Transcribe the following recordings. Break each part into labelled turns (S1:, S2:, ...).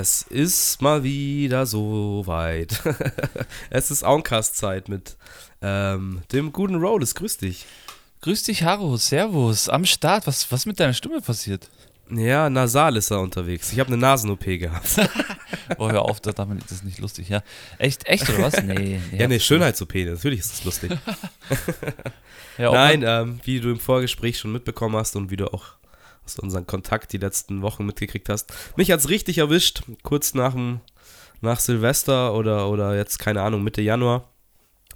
S1: Es ist mal wieder so weit. es ist Auncast-Zeit mit ähm, dem guten Rollis. Grüß dich.
S2: Grüß dich, Haro. Servus. Am Start. Was, was mit deiner Stimme passiert?
S1: Ja, nasal ist er unterwegs. Ich habe eine Nasen-OP gehabt.
S2: oh, hör auf, das ist nicht lustig, ja. Echt, echt oder was? Nee.
S1: nee ja, nee, Schönheits-OP, natürlich ist das lustig. ja, Nein, ähm, wie du im Vorgespräch schon mitbekommen hast und wie du auch aus unserem Kontakt die letzten Wochen mitgekriegt hast. Mich hat es richtig erwischt, kurz nach, dem, nach Silvester oder, oder jetzt, keine Ahnung, Mitte Januar.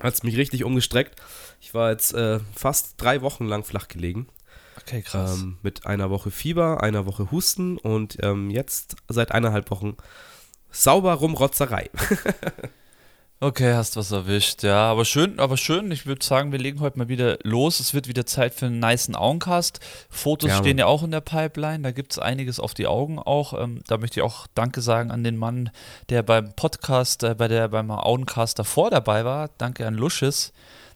S1: Hat es mich richtig umgestreckt. Ich war jetzt äh, fast drei Wochen lang flach gelegen.
S2: Okay, krass.
S1: Ähm, mit einer Woche Fieber, einer Woche Husten und ähm, jetzt seit eineinhalb Wochen sauber Rumrotzerei.
S2: Okay, hast was erwischt, ja. Aber schön, aber schön. Ich würde sagen, wir legen heute mal wieder los. Es wird wieder Zeit für einen niceen Augencast. Fotos ja, stehen ja auch in der Pipeline. Da gibt es einiges auf die Augen auch. Ähm, da möchte ich auch Danke sagen an den Mann, der beim Podcast, äh, bei der beim Augencast davor dabei war. Danke an Lusches,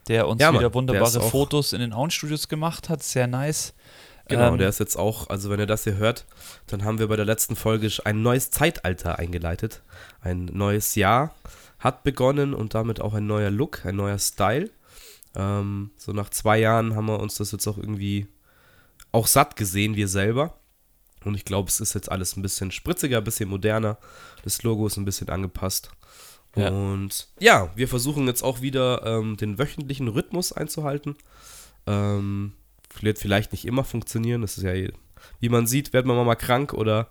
S2: der uns ja, wieder wunderbare Fotos in den Augenstudios gemacht hat. Sehr nice.
S1: Genau, ähm, der ist jetzt auch, also wenn ihr das hier hört, dann haben wir bei der letzten Folge ein neues Zeitalter eingeleitet. Ein neues Jahr hat begonnen und damit auch ein neuer Look, ein neuer Style. Ähm, so nach zwei Jahren haben wir uns das jetzt auch irgendwie auch satt gesehen, wir selber. Und ich glaube, es ist jetzt alles ein bisschen spritziger, ein bisschen moderner. Das Logo ist ein bisschen angepasst. Ja. Und ja, wir versuchen jetzt auch wieder ähm, den wöchentlichen Rhythmus einzuhalten. Ähm, wird vielleicht nicht immer funktionieren. Das ist ja, wie man sieht, wird man mal krank oder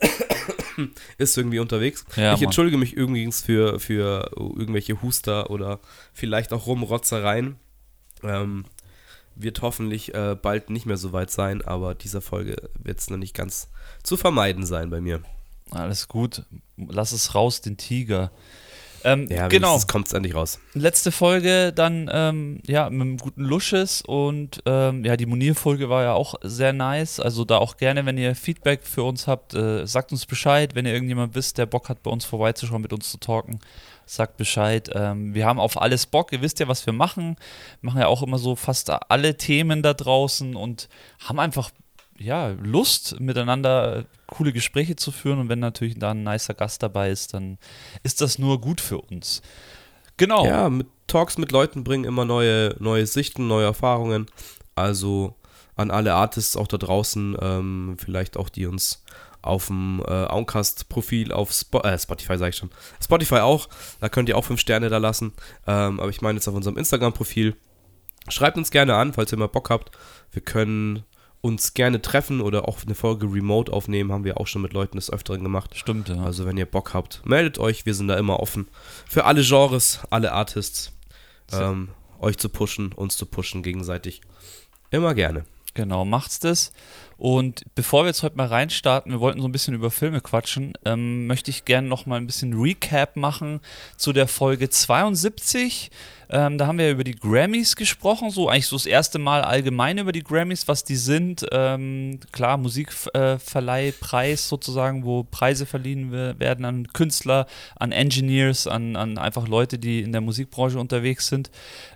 S1: ist irgendwie unterwegs. Ja, ich entschuldige mich übrigens für, für irgendwelche Huster oder vielleicht auch Rumrotzereien. Ähm, wird hoffentlich äh, bald nicht mehr so weit sein, aber dieser Folge wird es noch nicht ganz zu vermeiden sein bei mir.
S2: Alles gut. Lass es raus, den Tiger.
S1: Ähm, ja, genau. Es kommt endlich raus.
S2: Letzte Folge dann ähm, ja mit einem guten Lusches und ähm, ja die Munir-Folge war ja auch sehr nice. Also da auch gerne, wenn ihr Feedback für uns habt, äh, sagt uns Bescheid. Wenn ihr irgendjemand wisst, der Bock hat, bei uns vorbeizuschauen, mit uns zu talken, sagt Bescheid. Ähm, wir haben auf alles Bock. Ihr wisst ja, was wir machen. Wir machen ja auch immer so fast alle Themen da draußen und haben einfach ja, Lust, miteinander coole Gespräche zu führen. Und wenn natürlich da ein nicer Gast dabei ist, dann ist das nur gut für uns.
S1: Genau. Ja, mit Talks mit Leuten bringen immer neue, neue Sichten, neue Erfahrungen. Also an alle Artists auch da draußen, ähm, vielleicht auch die uns auf dem äh, Auncast-Profil auf Spo äh, Spotify, sage ich schon. Spotify auch, da könnt ihr auch fünf Sterne da lassen. Ähm, aber ich meine jetzt auf unserem Instagram-Profil. Schreibt uns gerne an, falls ihr mal Bock habt. Wir können uns gerne treffen oder auch eine Folge remote aufnehmen, haben wir auch schon mit Leuten des Öfteren gemacht.
S2: Stimmt, ja.
S1: Also wenn ihr Bock habt, meldet euch, wir sind da immer offen für alle Genres, alle Artists, ähm, euch zu pushen, uns zu pushen gegenseitig. Immer gerne.
S2: Genau, macht's das. Und bevor wir jetzt heute mal reinstarten, wir wollten so ein bisschen über Filme quatschen, ähm, möchte ich gerne noch mal ein bisschen Recap machen zu der Folge 72. Ähm, da haben wir ja über die Grammys gesprochen, so eigentlich so das erste Mal allgemein über die Grammys, was die sind. Ähm, klar, Musikverleihpreis äh, sozusagen, wo Preise verliehen werden an Künstler, an Engineers, an, an einfach Leute, die in der Musikbranche unterwegs sind.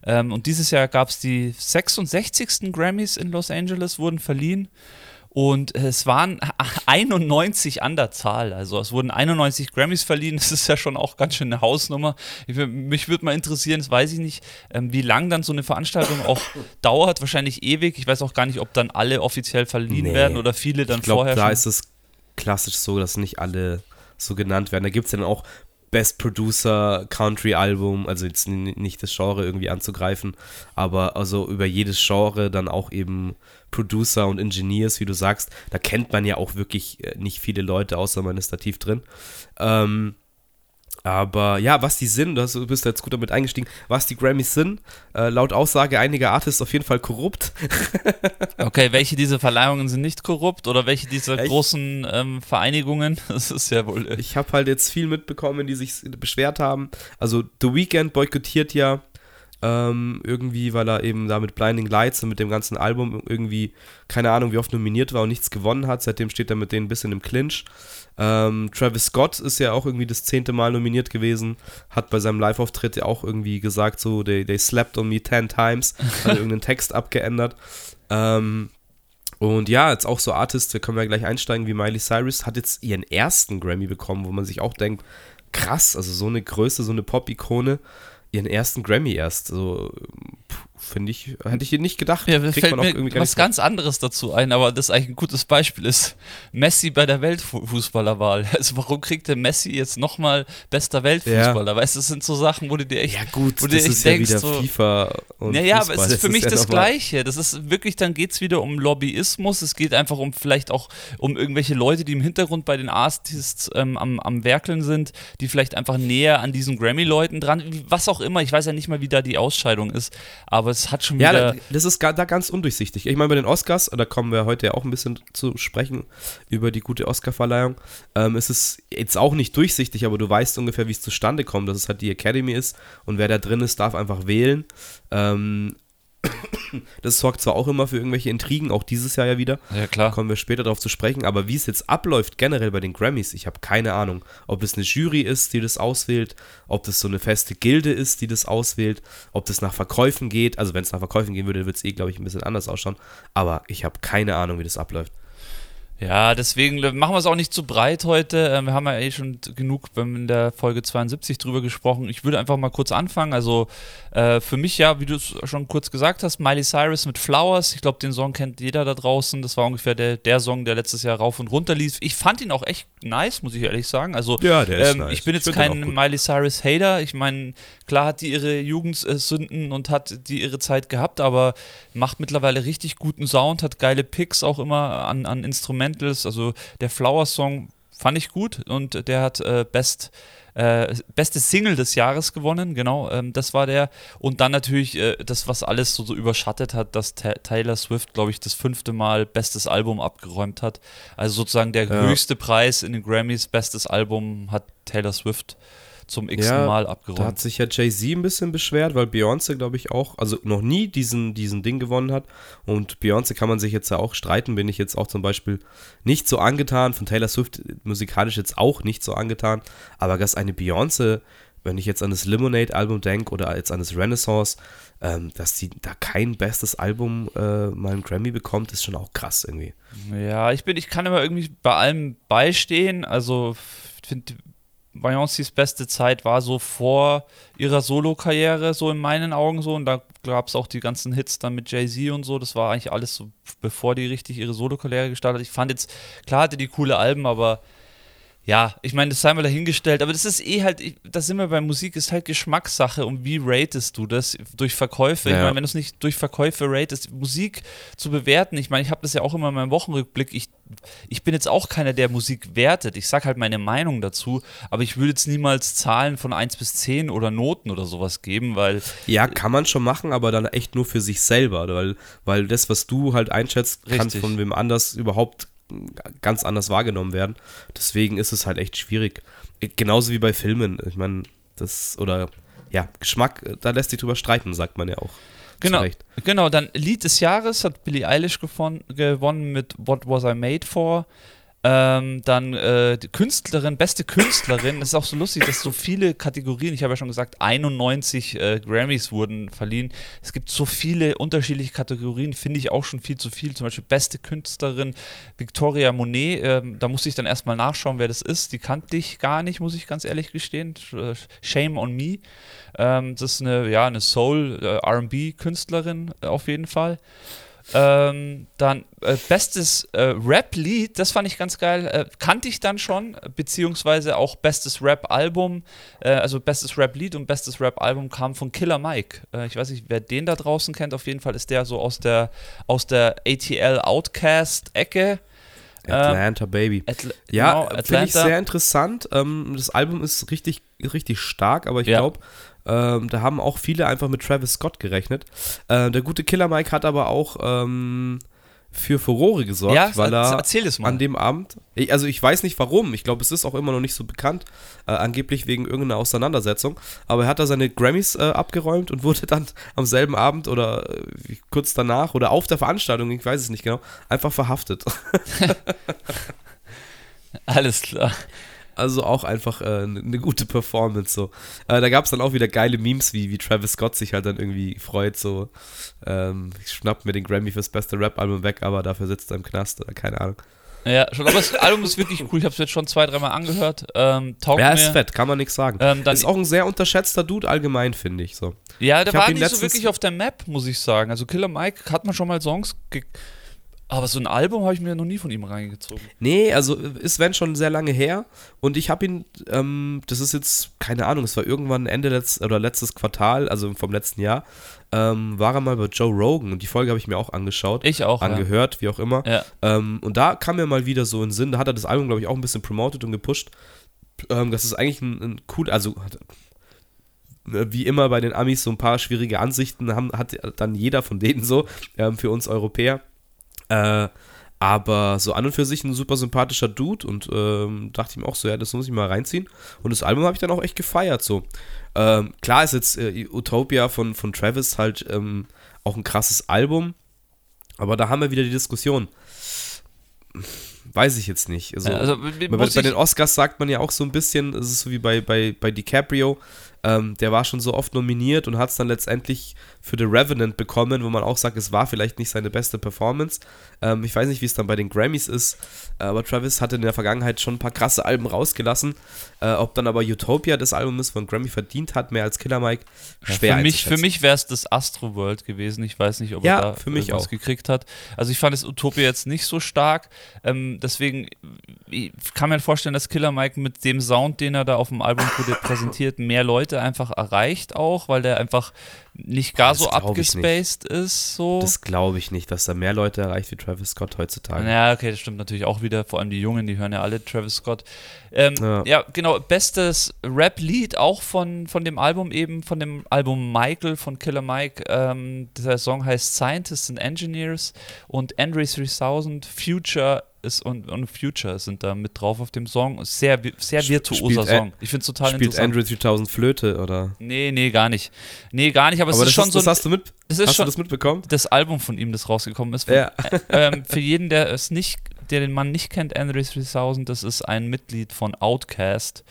S2: Ähm, und dieses Jahr gab es die 66. Grammys in Los Angeles, wurden verliehen. Und es waren 91 an der Zahl. Also es wurden 91 Grammys verliehen. Das ist ja schon auch ganz schön eine Hausnummer. Ich, mich würde mal interessieren, das weiß ich nicht, ähm, wie lang dann so eine Veranstaltung auch dauert. Wahrscheinlich ewig. Ich weiß auch gar nicht, ob dann alle offiziell verliehen nee. werden oder viele dann ich glaub, vorher.
S1: Da schon. ist es klassisch so, dass nicht alle so genannt werden. Da gibt es ja dann auch Best Producer Country Album, also jetzt nicht das Genre irgendwie anzugreifen, aber also über jedes Genre dann auch eben Producer und Engineers, wie du sagst, da kennt man ja auch wirklich äh, nicht viele Leute, außer man ist da tief drin. Ähm, aber ja, was die sind, du bist jetzt gut damit eingestiegen, was die Grammys sind, äh, laut Aussage einiger Artists auf jeden Fall korrupt.
S2: okay, welche dieser Verleihungen sind nicht korrupt oder welche dieser Echt? großen ähm, Vereinigungen? Das ist ja wohl.
S1: Äh ich habe halt jetzt viel mitbekommen, die sich beschwert haben. Also The Weeknd boykottiert ja ähm, irgendwie, weil er eben da mit Blinding Lights und mit dem ganzen Album irgendwie, keine Ahnung, wie oft nominiert war und nichts gewonnen hat. Seitdem steht er mit denen ein bisschen im Clinch. Ähm, Travis Scott ist ja auch irgendwie das zehnte Mal nominiert gewesen, hat bei seinem Live-Auftritt ja auch irgendwie gesagt, so, they, they slept on me ten times, hat irgendeinen Text abgeändert. Ähm, Und ja, jetzt auch so Artists, da können wir gleich einsteigen, wie Miley Cyrus, hat jetzt ihren ersten Grammy bekommen, wo man sich auch denkt, krass, also so eine Größe, so eine Pop-Ikone, ihren ersten Grammy erst. So, Finde ich, hätte ich nicht gedacht.
S2: Ja, Kriegt fällt mir was ganz anderes dazu ein, aber das eigentlich ein gutes Beispiel ist Messi bei der Weltfußballerwahl. Also warum kriegt der Messi jetzt nochmal bester Weltfußballer? Ja. Weißt du, das sind so Sachen, wo du dir echt,
S1: ja gut,
S2: wo
S1: das ist denkst, ja wieder so, FIFA
S2: und Naja, aber es ist für das mich ist das Gleiche. Das ist wirklich, dann geht es wieder um Lobbyismus. Es geht einfach um vielleicht auch um irgendwelche Leute, die im Hintergrund bei den Artists ähm, am, am Werkeln sind, die vielleicht einfach näher an diesen Grammy-Leuten dran, was auch immer. Ich weiß ja nicht mal, wie da die Ausscheidung ist, aber es hat schon wieder.
S1: Ja, das ist da ganz undurchsichtig. Ich meine, bei den Oscars, da kommen wir heute ja auch ein bisschen zu sprechen über die gute Oscarverleihung, ähm, ist es jetzt auch nicht durchsichtig, aber du weißt ungefähr, wie es zustande kommt, dass es halt die Academy ist und wer da drin ist, darf einfach wählen. Ähm, das sorgt zwar auch immer für irgendwelche Intrigen, auch dieses Jahr ja wieder.
S2: Ja, klar.
S1: Da kommen wir später darauf zu sprechen. Aber wie es jetzt abläuft, generell bei den Grammys, ich habe keine Ahnung. Ob das eine Jury ist, die das auswählt, ob das so eine feste Gilde ist, die das auswählt, ob das nach Verkäufen geht. Also, wenn es nach Verkäufen gehen würde, würde es eh, glaube ich, ein bisschen anders ausschauen. Aber ich habe keine Ahnung, wie das abläuft.
S2: Ja, deswegen machen wir es auch nicht zu breit heute. Ähm, wir haben ja eh schon genug in der Folge 72 drüber gesprochen. Ich würde einfach mal kurz anfangen. Also äh, für mich ja, wie du es schon kurz gesagt hast, Miley Cyrus mit Flowers. Ich glaube, den Song kennt jeder da draußen. Das war ungefähr der, der Song, der letztes Jahr rauf und runter lief. Ich fand ihn auch echt nice, muss ich ehrlich sagen. Also
S1: ja, der ist ähm, nice.
S2: ich bin jetzt ich kein Miley Cyrus Hater. Ich meine, klar hat die ihre Jugendsünden und hat die ihre Zeit gehabt, aber macht mittlerweile richtig guten Sound, hat geile Picks auch immer an, an Instrumentals. Also der Flower Song fand ich gut und der hat äh, Best äh, beste Single des Jahres gewonnen, genau, ähm, das war der. Und dann natürlich äh, das, was alles so, so überschattet hat, dass Ta Taylor Swift, glaube ich, das fünfte Mal bestes Album abgeräumt hat. Also sozusagen der ja. höchste Preis in den Grammys, bestes Album hat Taylor Swift zum x ja, Mal abgeräumt.
S1: Da hat sich ja Jay-Z ein bisschen beschwert, weil Beyoncé, glaube ich, auch, also noch nie diesen, diesen Ding gewonnen hat. Und Beyoncé kann man sich jetzt ja auch streiten, bin ich jetzt auch zum Beispiel nicht so angetan, von Taylor Swift musikalisch jetzt auch nicht so angetan, aber dass eine Beyoncé, wenn ich jetzt an das Lemonade-Album denke oder jetzt an das Renaissance, ähm, dass sie da kein bestes Album äh, mal einen Grammy bekommt, ist schon auch krass irgendwie.
S2: Ja, ich bin, ich kann immer irgendwie bei allem beistehen. Also finde Beyoncés beste Zeit war so vor ihrer Solo-Karriere, so in meinen Augen so. Und da gab es auch die ganzen Hits dann mit Jay-Z und so. Das war eigentlich alles so, bevor die richtig ihre Solo-Karriere gestartet hat. Ich fand jetzt, klar hatte die coole Alben, aber ja, ich meine, das sei mal dahingestellt, aber das ist eh halt, da sind wir bei Musik, ist halt Geschmackssache und wie ratest du das durch Verkäufe? Ja. Ich meine, wenn du es nicht durch Verkäufe ratest, Musik zu bewerten, ich meine, ich habe das ja auch immer in meinem Wochenrückblick, ich, ich bin jetzt auch keiner, der Musik wertet, ich sage halt meine Meinung dazu, aber ich würde jetzt niemals Zahlen von 1 bis 10 oder Noten oder sowas geben, weil...
S1: Ja, kann man schon machen, aber dann echt nur für sich selber, weil, weil das, was du halt einschätzt, kann von wem anders überhaupt ganz anders wahrgenommen werden. Deswegen ist es halt echt schwierig. Genauso wie bei Filmen. Ich meine, das, oder ja, Geschmack, da lässt sich drüber streiten, sagt man ja auch.
S2: Genau, genau, dann Lied des Jahres hat Billie Eilish gewonnen mit What Was I Made For. Ähm, dann äh, die Künstlerin, beste Künstlerin. Es ist auch so lustig, dass so viele Kategorien, ich habe ja schon gesagt, 91 äh, Grammys wurden verliehen. Es gibt so viele unterschiedliche Kategorien, finde ich auch schon viel zu viel. Zum Beispiel beste Künstlerin Victoria Monet. Ähm, da musste ich dann erstmal nachschauen, wer das ist. Die kannte ich gar nicht, muss ich ganz ehrlich gestehen. Shame on me. Ähm, das ist eine, ja, eine Soul-RB-Künstlerin äh, auf jeden Fall. Ähm, dann äh, bestes äh, Rap-Lied, das fand ich ganz geil. Äh, kannte ich dann schon, beziehungsweise auch bestes Rap-Album, äh, also bestes Rap-Lied und bestes Rap-Album kam von Killer Mike. Äh, ich weiß nicht, wer den da draußen kennt. Auf jeden Fall ist der so aus der, aus der ATL Outcast-Ecke.
S1: Atlanta, ähm, Baby. Atl ja, genau, finde ich sehr interessant. Ähm, das Album ist richtig, richtig stark, aber ich ja. glaube, ähm, da haben auch viele einfach mit Travis Scott gerechnet. Äh, der gute Killer Mike hat aber auch ähm, für Furore gesorgt, ja, weil er
S2: erzähl es mal.
S1: an dem Abend, also ich weiß nicht warum, ich glaube, es ist auch immer noch nicht so bekannt, äh, angeblich wegen irgendeiner Auseinandersetzung, aber er hat da seine Grammys äh, abgeräumt und wurde dann am selben Abend oder äh, kurz danach oder auf der Veranstaltung, ich weiß es nicht genau, einfach verhaftet.
S2: Alles klar.
S1: Also auch einfach äh, eine ne gute Performance so. Äh, da gab es dann auch wieder geile Memes, wie, wie Travis Scott sich halt dann irgendwie freut, so ähm, ich schnapp mir den Grammy fürs beste Rap-Album weg, aber dafür sitzt er im Knast oder keine Ahnung.
S2: Ja, schon, aber das Album ist wirklich cool. Ich habe es jetzt schon zwei, dreimal angehört. Ähm, taugt
S1: Ja,
S2: mir.
S1: ist fett, kann man nichts sagen.
S2: Ähm,
S1: ist auch ein sehr unterschätzter Dude allgemein, finde ich so.
S2: Ja, der
S1: Ich
S2: war nicht so wirklich auf der Map, muss ich sagen. Also Killer Mike hat man schon mal Songs aber so ein Album habe ich mir noch nie von ihm reingezogen.
S1: Nee, also ist Wenn schon sehr lange her und ich habe ihn, ähm, das ist jetzt, keine Ahnung, es war irgendwann Ende letzt, oder letztes Quartal, also vom letzten Jahr, ähm, war er mal bei Joe Rogan und die Folge habe ich mir auch angeschaut,
S2: Ich auch.
S1: angehört, wie auch immer.
S2: Ja.
S1: Ähm, und da kam mir mal wieder so in Sinn, da hat er das Album, glaube ich, auch ein bisschen promoted und gepusht. Ähm, das ist eigentlich ein, ein cool, also äh, wie immer bei den Amis so ein paar schwierige Ansichten haben, hat dann jeder von denen so, ähm, für uns Europäer. Äh, aber so an und für sich ein super sympathischer Dude und ähm, dachte ich mir auch so, ja, das muss ich mal reinziehen. Und das Album habe ich dann auch echt gefeiert so. Ähm, klar ist jetzt äh, Utopia von, von Travis halt ähm, auch ein krasses Album, aber da haben wir wieder die Diskussion. Weiß ich jetzt nicht. Also,
S2: also,
S1: bei, bei den Oscars sagt man ja auch so ein bisschen, es ist so wie bei, bei, bei DiCaprio, ähm, der war schon so oft nominiert und hat es dann letztendlich für The Revenant bekommen, wo man auch sagt, es war vielleicht nicht seine beste Performance. Ähm, ich weiß nicht, wie es dann bei den Grammys ist, äh, aber Travis hatte in der Vergangenheit schon ein paar krasse Alben rausgelassen. Äh, ob dann aber Utopia das Album ist, wo ein Grammy verdient hat, mehr als Killer Mike,
S2: Ja,
S1: schwer
S2: für mich, für mich wäre es das Astro World gewesen. Ich weiß nicht, ob
S1: Ja,
S2: er da
S1: für mich auch.
S2: gekriegt hat. Also ich fand das Utopia jetzt nicht so stark. Ähm, deswegen ich kann mir vorstellen, dass Killer Mike mit dem Sound, den er da auf dem Album prä- präsentiert, mehr Leute einfach erreicht auch, weil der einfach nicht gar
S1: Das
S2: so abgespaced ist. So.
S1: Das glaube ich nicht, dass da mehr Leute erreicht wie Travis Scott heutzutage.
S2: Ja, okay, das stimmt natürlich auch wieder. Vor allem die Jungen, die hören ja alle Travis Scott. Ähm, ja.
S1: Ja.
S2: genau. Bestes Rap-Lied auch von, von dem Album eben, von dem Album Michael von Killer Mike. Ähm, der Song heißt Scientists and Engineers und Andre 3000, Future ist und, und Future sind da mit drauf auf dem Song. Sehr, sehr virtuoser
S1: spielt
S2: Song. Ich finde es total
S1: Spielt
S2: interessant.
S1: Andrew 3000 Flöte oder?
S2: Nee, nee, gar nicht. Nee, gar nicht, aber,
S1: Aber
S2: es
S1: das,
S2: ist schon
S1: ist,
S2: so
S1: das
S2: ein,
S1: hast du mit,
S2: es ist
S1: hast
S2: schon
S1: du das mitbekommen?
S2: das Album von ihm, das rausgekommen ist. Von,
S1: Ja.
S2: ähm, für jeden, der es nicht, der den Mann nicht kennt, Andre 3000, das ist ein Mitglied von Outkast,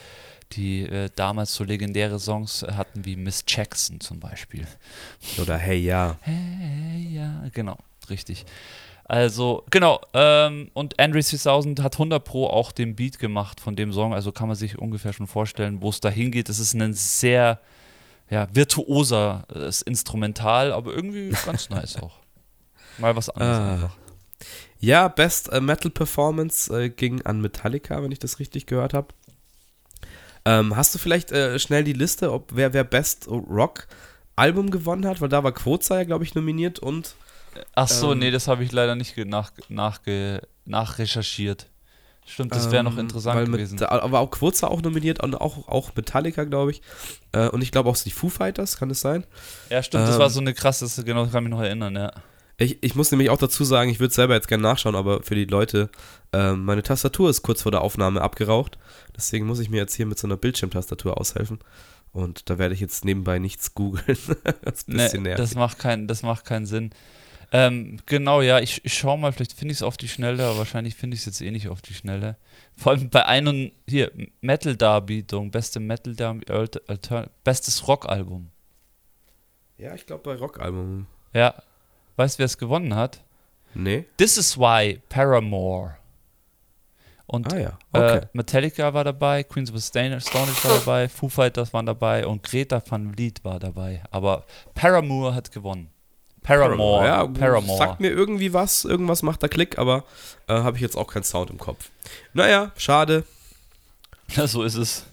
S2: die äh, damals so legendäre Songs hatten wie Miss Jackson zum Beispiel.
S1: Oder Hey Ja.
S2: Hey, ja, genau, richtig. Also, genau, ähm, und Andre 3000 hat 100 Pro auch den Beat gemacht von dem Song, also kann man sich ungefähr schon vorstellen, wo es da hingeht. Es ist ein sehr ja, virtuoser äh, Instrumental, aber irgendwie ganz nice auch. Mal was anderes
S1: Ah.
S2: einfach.
S1: Ja, Best äh, Metal Performance äh, ging an Metallica, wenn ich das richtig gehört habe. Ähm, hast du vielleicht äh, schnell die Liste, ob wer, wer Best Rock Album gewonnen hat? Weil da war Quoza ja, glaube ich, nominiert und
S2: Ach so,
S1: Ähm,
S2: nee, das habe ich leider nicht nach, nachge, nachrecherchiert. Stimmt, das wäre noch
S1: ähm,
S2: interessant
S1: weil
S2: gewesen.
S1: Mit, aber auch Quoza auch nominiert und auch, auch Metallica, glaube ich. Äh, und ich glaube auch die Foo Fighters, kann es sein?
S2: ja, stimmt, das
S1: ähm,
S2: war so eine krasse, das- genau, kann mich noch erinnern, ja.
S1: Ich, ich muss nämlich auch dazu sagen, ich würde selber jetzt gerne nachschauen, aber für die Leute, ähm, meine Tastatur ist kurz vor der Aufnahme abgeraucht. Deswegen muss ich mir jetzt hier mit so einer Bildschirmtastatur aushelfen. Und da werde ich jetzt nebenbei nichts googeln. das ist ein bisschen
S2: Nee,
S1: nervig.
S2: das macht, kein, das macht keinen Sinn. Ähm, genau, ja, ich, ich schau mal, vielleicht finde ich es auf die Schnelle, aber wahrscheinlich finde ich es jetzt eh nicht auf die Schnelle. Vor allem bei einem, hier, Metal-Darbietung, beste Metal-Darbietung, bestes Rock-Album.
S1: Ja, ich glaube bei Rockalbum.
S2: Ja, weißt du, wer es gewonnen hat?
S1: Nee?
S2: This is why Paramore. Und
S1: Ah ja, okay.
S2: Äh, Metallica war dabei, Queens of the Stone Stone Age war dabei, Foo Fighters waren dabei und Greta Van Vliet war dabei. Aber Paramore hat gewonnen. Paramore.
S1: Ja,
S2: Paramore.
S1: sagt mir irgendwie was, irgendwas macht da Klick, aber äh, habe ich jetzt auch keinen Sound im Kopf. Naja, schade.
S2: Ja, so ist es.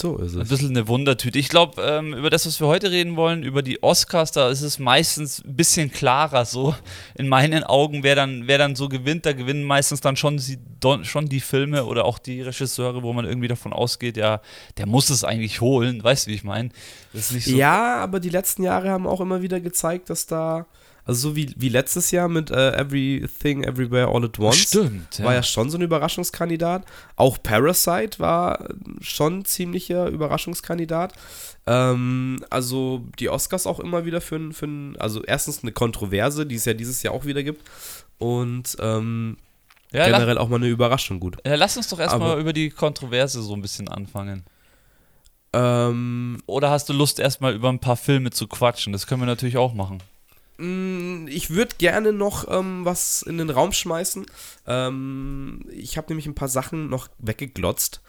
S1: So ist
S2: Ein
S1: es.
S2: bisschen eine Wundertüte. Ich glaube, ähm, über das, was wir heute reden wollen, über die Oscars, da ist es meistens ein bisschen klarer so. In meinen Augen, wer dann, wer dann so gewinnt, da gewinnen meistens dann schon, don, schon die Filme oder auch die Regisseure, wo man irgendwie davon ausgeht, ja, der muss es eigentlich holen. Weißt du, wie ich meine? So.
S1: Ja, aber die letzten Jahre haben auch immer wieder gezeigt, dass da, also so wie, wie letztes Jahr mit äh, Everything, Everywhere, All at Once,
S2: Stimmt. Ja.
S1: war ja schon so ein Überraschungskandidat. Auch Parasite war schon ein ziemlicher Überraschungskandidat. Ähm, also die Oscars auch immer wieder für für also erstens eine Kontroverse, die es ja dieses Jahr auch wieder gibt. Und ähm, ja, generell auch mal eine Überraschung gut.
S2: Ja, lass uns doch erstmal über die Kontroverse so ein bisschen anfangen. Ähm, Oder hast du Lust, erstmal über ein paar Filme zu quatschen? Das können wir natürlich auch machen.
S1: Mm, ich würde gerne noch ähm, was in den Raum schmeißen. Ähm, ich habe nämlich ein paar Sachen noch weggeglotzt.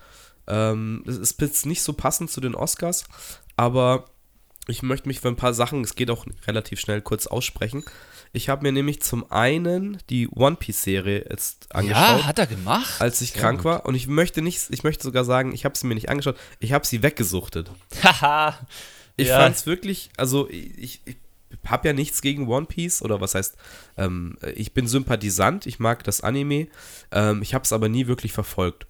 S1: Ähm, es ist jetzt nicht so passend zu den Oscars, aber ich möchte mich für ein paar Sachen, es geht auch relativ schnell, kurz aussprechen. Ich habe mir nämlich zum einen die One Piece Serie jetzt angeschaut.
S2: Ja, hat er gemacht.
S1: Als ich Sehr krank gut. war. Und ich möchte nicht, ich möchte sogar sagen, ich habe sie mir nicht angeschaut, ich habe sie weggesuchtet.
S2: Haha.
S1: ich ja. fand es wirklich, also ich, ich habe ja nichts gegen One Piece oder was heißt, ähm, ich bin Sympathisant, ich mag das Anime, ähm, ich habe es aber nie wirklich verfolgt.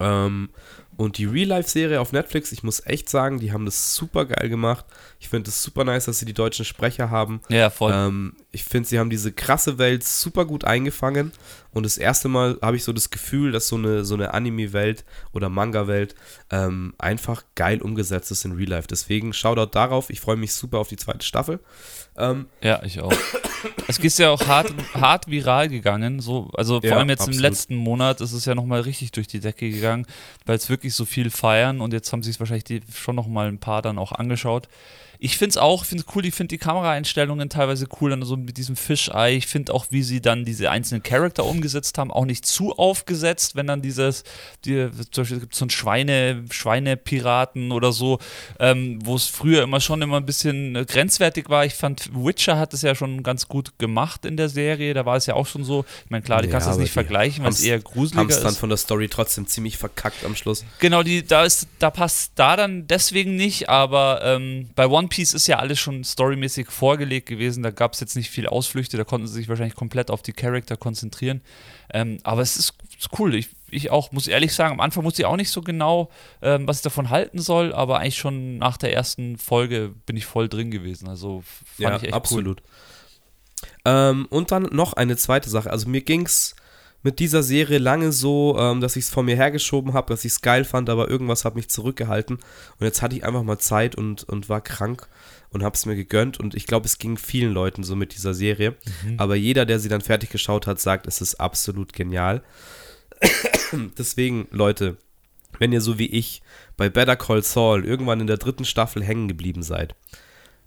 S1: Ähm, und die Real-Life-Serie auf Netflix, ich muss echt sagen, die haben das super geil gemacht. Ich finde es super nice, dass sie die deutschen Sprecher haben.
S2: Ja, voll.
S1: Ähm, ich finde, sie haben diese krasse Welt super gut eingefangen. Und das erste Mal habe ich so das Gefühl, dass so eine, so eine Anime-Welt oder Manga-Welt ähm, einfach geil umgesetzt ist in Real Life. Deswegen Shoutout darauf. Ich freue mich super auf die zweite Staffel.
S2: Ähm, ja, ich auch. es ist ja auch hart, hart viral gegangen. So, also vor ja, allem jetzt absolut. im letzten Monat ist es ja nochmal richtig durch die Decke gegangen, weil es wirklich so viel feiern und jetzt haben sich wahrscheinlich die, schon nochmal ein paar dann auch angeschaut. Ich finde es auch, finde es cool, ich finde die Kameraeinstellungen teilweise cool, dann so mit diesem Fischei. Ich finde auch, wie sie dann diese einzelnen Charakter umgesetzt haben, auch nicht zu aufgesetzt, wenn dann dieses, die, zum Beispiel gibt es so ein Schweine, Schweinepiraten oder so, ähm, wo es früher immer schon immer ein bisschen äh, grenzwertig war. Ich fand, Witcher hat es ja schon ganz gut gemacht in der Serie, da war es ja auch schon so. Ich meine, klar, du ja, kannst das nicht vergleichen, weil es eher gruseliger ist. dann
S1: von der Story trotzdem ziemlich verkackt am Schluss.
S2: Genau, die, da, ist, da passt da dann deswegen nicht, aber ähm, bei One Piece ist ja alles schon storymäßig vorgelegt gewesen. Da gab es jetzt nicht viel Ausflüchte. Da konnten sie sich wahrscheinlich komplett auf die Charakter konzentrieren. Ähm, aber es ist, ist cool. Ich, ich, auch, muss ehrlich sagen, am Anfang wusste ich auch nicht so genau, ähm, was ich davon halten soll. Aber eigentlich schon nach der ersten Folge bin ich voll drin gewesen. Also fand
S1: ja,
S2: ich echt
S1: absolut. cool. Ähm, und dann noch eine zweite Sache. Also mir ging es mit dieser Serie lange so, ähm, dass ich es vor mir hergeschoben habe, dass ich es geil fand, aber irgendwas hat mich zurückgehalten. Und jetzt hatte ich einfach mal Zeit und, und war krank und habe es mir gegönnt. Und ich glaube, es ging vielen Leuten so mit dieser Serie. Mhm. Aber jeder, der sie dann fertig geschaut hat, sagt, es ist absolut genial. Deswegen, Leute, wenn ihr so wie ich bei Better Call Saul irgendwann in der dritten Staffel hängen geblieben seid,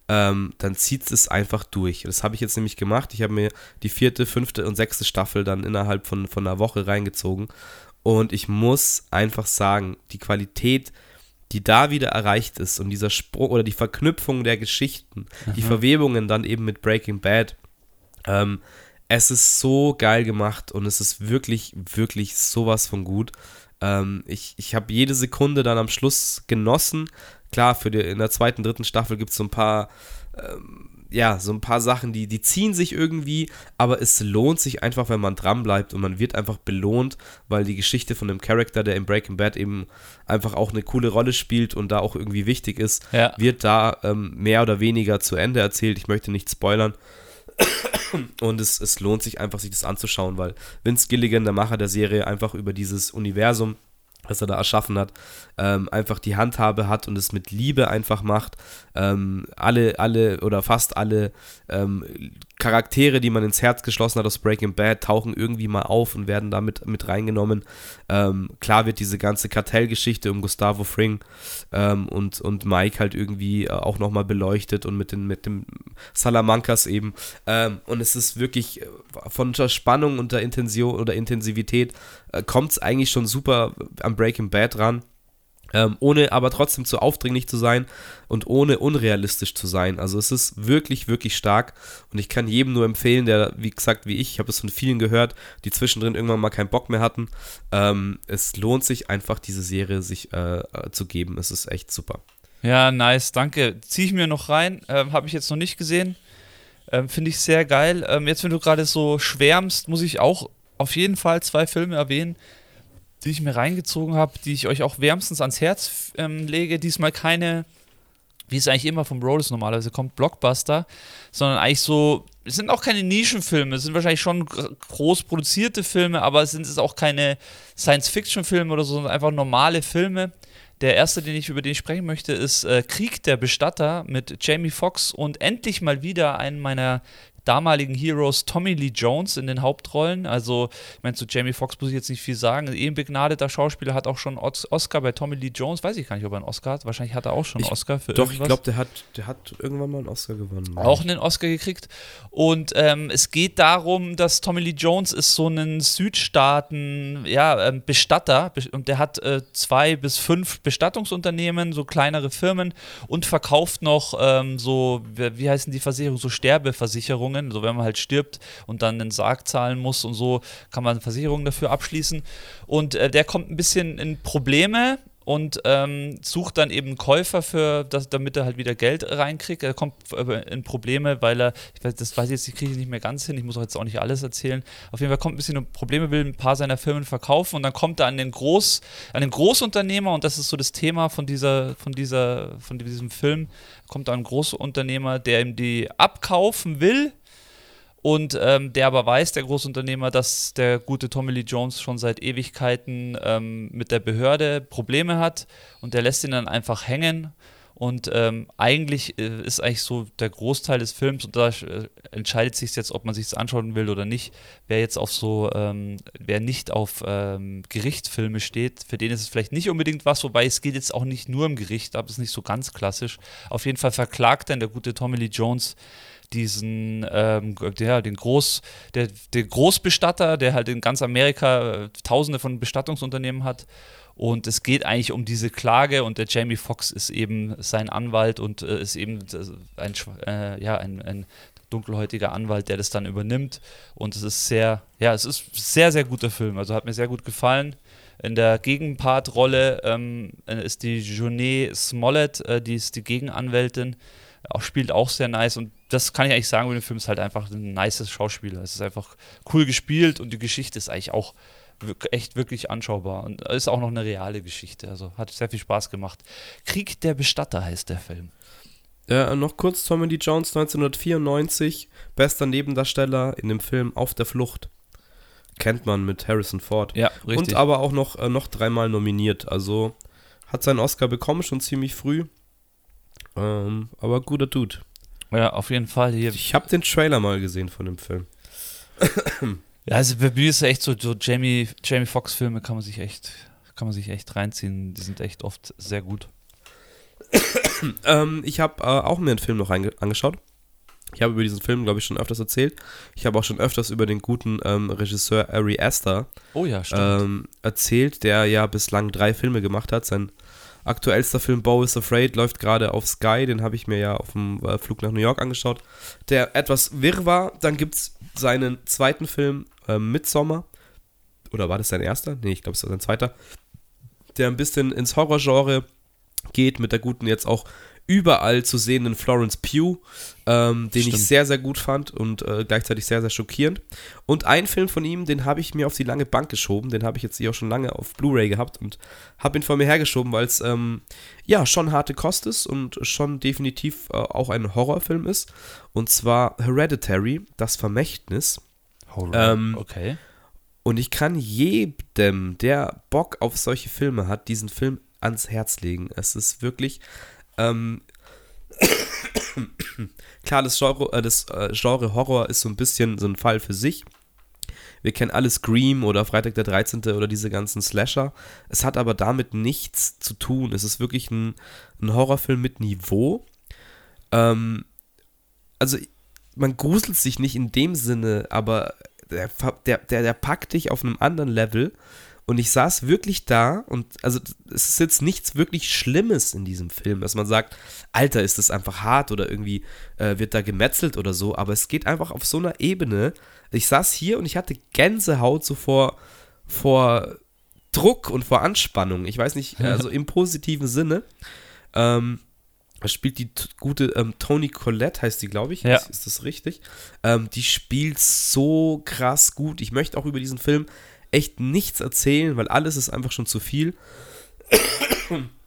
S1: ähm, dann zieht es einfach durch. Das habe ich jetzt nämlich gemacht. Ich habe mir die vierte, fünfte und sechste Staffel dann innerhalb von, von einer Woche reingezogen. Und ich muss einfach sagen, die Qualität, die da wieder erreicht ist und dieser Sprung oder die Verknüpfung der Geschichten, Aha. die Verwebungen dann eben mit Breaking Bad, ähm, es ist so geil gemacht und es ist wirklich, wirklich sowas von gut. Ähm, ich ich habe jede Sekunde dann am Schluss genossen, klar, für die, in der zweiten, dritten Staffel gibt es so ein paar, ähm, ja, so ein paar Sachen, die, die ziehen sich irgendwie, aber es lohnt sich einfach, wenn man dranbleibt und man wird einfach belohnt, weil die Geschichte von dem Charakter, der in Breaking Bad eben einfach auch eine coole Rolle spielt und da auch irgendwie wichtig ist, ja. wird da ähm, mehr oder weniger zu Ende erzählt. Ich möchte nicht spoilern. Und es, es lohnt sich einfach, sich das anzuschauen, weil Vince Gilligan, der Macher der Serie, einfach über dieses Universum was er da erschaffen hat, ähm, einfach die Handhabe hat und es mit Liebe einfach macht. Ähm, alle, alle oder fast alle ähm, Charaktere, die man ins Herz geschlossen hat aus Breaking Bad, tauchen irgendwie mal auf und werden damit mit reingenommen. Ähm, klar wird diese ganze Kartellgeschichte um Gustavo Fring ähm, und, und Mike halt irgendwie äh, auch nochmal beleuchtet und mit, den, mit dem Salamancas eben. Ähm, und es ist wirklich äh, von der Spannung und der Intention oder Intensivität äh, kommt es eigentlich schon super am Breaking Bad ran. Ähm, ohne aber trotzdem zu aufdringlich zu sein und ohne unrealistisch zu sein. Also es ist wirklich, wirklich stark und ich kann jedem nur empfehlen, der, wie gesagt, wie ich, ich habe es von vielen gehört, die zwischendrin irgendwann mal keinen Bock mehr hatten. Ähm, es lohnt sich einfach, diese Serie sich äh, äh zu geben. Es ist echt super.
S2: Ja, nice, danke. Ziehe ich mir noch rein. Ähm, habe ich jetzt noch nicht gesehen. Ähm, Finde ich sehr geil. Ähm, jetzt, wenn du gerade so schwärmst, muss ich auch auf jeden Fall zwei Filme erwähnen die ich mir reingezogen habe, die ich euch auch wärmstens ans Herz ähm, lege. Diesmal keine, wie es eigentlich immer vom Rolls normalerweise kommt, Blockbuster, sondern eigentlich so, es sind auch keine Nischenfilme, es sind wahrscheinlich schon groß produzierte Filme, aber es sind es auch keine Science-Fiction-Filme oder so, sondern einfach normale Filme. Der erste, den ich über den ich sprechen möchte, ist äh, Krieg der Bestatter mit Jamie Foxx und endlich mal wieder einen meiner damaligen Heroes Tommy Lee Jones in den Hauptrollen. Also, ich meine, zu Jamie Foxx muss ich jetzt nicht viel sagen. Ein begnadeter Schauspieler, hat auch schon Oscar bei Tommy Lee Jones. Weiß ich gar nicht, ob er einen Oscar hat. Wahrscheinlich hat er auch schon einen Oscar für
S1: Doch,
S2: irgendwas.
S1: ich glaube, der hat, der hat irgendwann mal einen Oscar gewonnen.
S2: auch einen Oscar gekriegt. Und ähm, es geht darum, dass Tommy Lee Jones ist so ein Südstaaten, ja, ähm, Bestatter und der hat äh, zwei bis fünf Bestattungsunternehmen, so kleinere Firmen und verkauft noch ähm, so, wie, wie heißen die Versicherungen, so Sterbeversicherungen, so wenn man halt stirbt und dann einen Sarg zahlen muss und so, kann man Versicherungen dafür abschließen. Und äh, der kommt ein bisschen in Probleme und ähm, sucht dann eben Käufer für das, damit er halt wieder Geld reinkriegt. Er kommt in Probleme, weil er, ich weiß, das weiß ich jetzt, ich kriege ich nicht mehr ganz hin, ich muss auch jetzt auch nicht alles erzählen. Auf jeden Fall kommt ein bisschen in Probleme, will ein paar seiner Firmen verkaufen und dann kommt er an den Groß, an den Großunternehmer und das ist so das Thema von dieser, von dieser, von diesem Film, kommt ein Großunternehmer, der ihm die abkaufen will und ähm, der aber weiß, der Großunternehmer, dass der gute Tommy Lee Jones schon seit Ewigkeiten ähm, mit der Behörde Probleme hat und der lässt ihn dann einfach hängen. Und ähm, eigentlich äh, ist eigentlich so der Großteil des Films, und da äh, entscheidet sich jetzt, ob man sich das anschauen will oder nicht, wer jetzt auf so, ähm, wer nicht auf ähm, Gerichtsfilme steht, für den ist es vielleicht nicht unbedingt was, wobei es geht jetzt auch nicht nur im Gericht, aber es ist nicht so ganz klassisch. Auf jeden Fall verklagt dann der gute Tommy Lee Jones diesen, ähm, der, den Groß, der, der Großbestatter, der halt in ganz Amerika äh, tausende von Bestattungsunternehmen hat. Und es geht eigentlich um diese Klage und der Jamie Foxx ist eben sein Anwalt und äh, ist eben äh, ein, äh, ja, ein, ein dunkelhäutiger Anwalt, der das dann übernimmt. Und es ist sehr, ja, es ist sehr, sehr guter Film. Also hat mir sehr gut gefallen. In der Gegenpartrolle ähm, ist die Journée Smollett, äh, die ist die Gegenanwältin, auch spielt auch sehr nice. Und das kann ich eigentlich sagen, den Film ist halt einfach ein nices Schauspieler. Es ist einfach cool gespielt und die Geschichte ist eigentlich auch echt wirklich anschaubar und ist auch noch eine reale Geschichte. Also hat sehr viel Spaß gemacht. Krieg der Bestatter heißt der Film.
S1: Äh, noch kurz Tommy Lee Jones 1994, bester Nebendarsteller in dem Film Auf der Flucht. Kennt man mit Harrison Ford.
S2: Ja, richtig.
S1: Und aber auch noch, äh, noch dreimal nominiert. Also hat seinen Oscar bekommen, schon ziemlich früh. Ähm, aber guter Dude.
S2: Ja, auf jeden Fall. Hier.
S1: Ich habe den Trailer mal gesehen von dem Film.
S2: ja, also bei mir ist echt so, so Jamie, Jamie Foxx-Filme kann man sich echt, kann man sich echt reinziehen. Die sind echt oft sehr gut.
S1: ähm, ich habe äh, auch mir einen Film noch angeschaut. Ich habe über diesen Film, glaube ich, schon öfters erzählt. Ich habe auch schon öfters über den guten ähm, Regisseur Ari Aster
S2: oh ja,
S1: ähm, erzählt, der ja bislang drei Filme gemacht hat. Sein aktuellster Film Bo is Afraid läuft gerade auf Sky, den habe ich mir ja auf dem äh, Flug nach New York angeschaut. Der etwas wirr war. Dann gibt es seinen zweiten Film äh, Midsommar. Oder war das sein erster? Nee, ich glaube, es war sein zweiter. Der ein bisschen ins Horrorgenre geht, mit der guten jetzt auch überall zu sehenden Florence Pugh, ähm, den Stimmt. ich sehr, sehr gut fand und äh, gleichzeitig sehr, sehr schockierend. Und ein Film von ihm, den habe ich mir auf die lange Bank geschoben, den habe ich jetzt hier auch schon lange auf Blu-ray gehabt und habe ihn vor mir hergeschoben, weil es ähm, ja schon harte Kost ist und schon definitiv äh, auch ein Horrorfilm ist. Und zwar Hereditary, das Vermächtnis.
S2: Horror. Ähm, okay.
S1: Und ich kann jedem, der Bock auf solche Filme hat, diesen Film ans Herz legen. Es ist wirklich ähm, klar, das Genre, äh, das äh, Genre Horror ist so ein bisschen so ein Fall für sich. Wir kennen alle Scream oder Freitag der 13. oder diese ganzen Slasher. Es hat aber damit nichts zu tun. Es ist wirklich ein, ein Horrorfilm mit Niveau. Ähm, also, man gruselt sich nicht in dem Sinne, aber der, der, der, der packt dich auf einem anderen Level und ich saß wirklich da und also es ist jetzt nichts wirklich Schlimmes in diesem Film, dass man sagt, Alter, ist das einfach hart oder irgendwie äh, wird da gemetzelt oder so, aber es geht einfach auf so einer Ebene. Ich saß hier und ich hatte Gänsehaut so vor, vor Druck und vor Anspannung. Ich weiß nicht, also im positiven Sinne. Ähm, da spielt die gute ähm, Toni Collette, heißt die, glaube ich.
S2: Ja.
S1: Ist, ist das richtig? Ähm, die spielt so krass gut. Ich möchte auch über diesen Film echt nichts erzählen, weil alles ist einfach schon zu viel.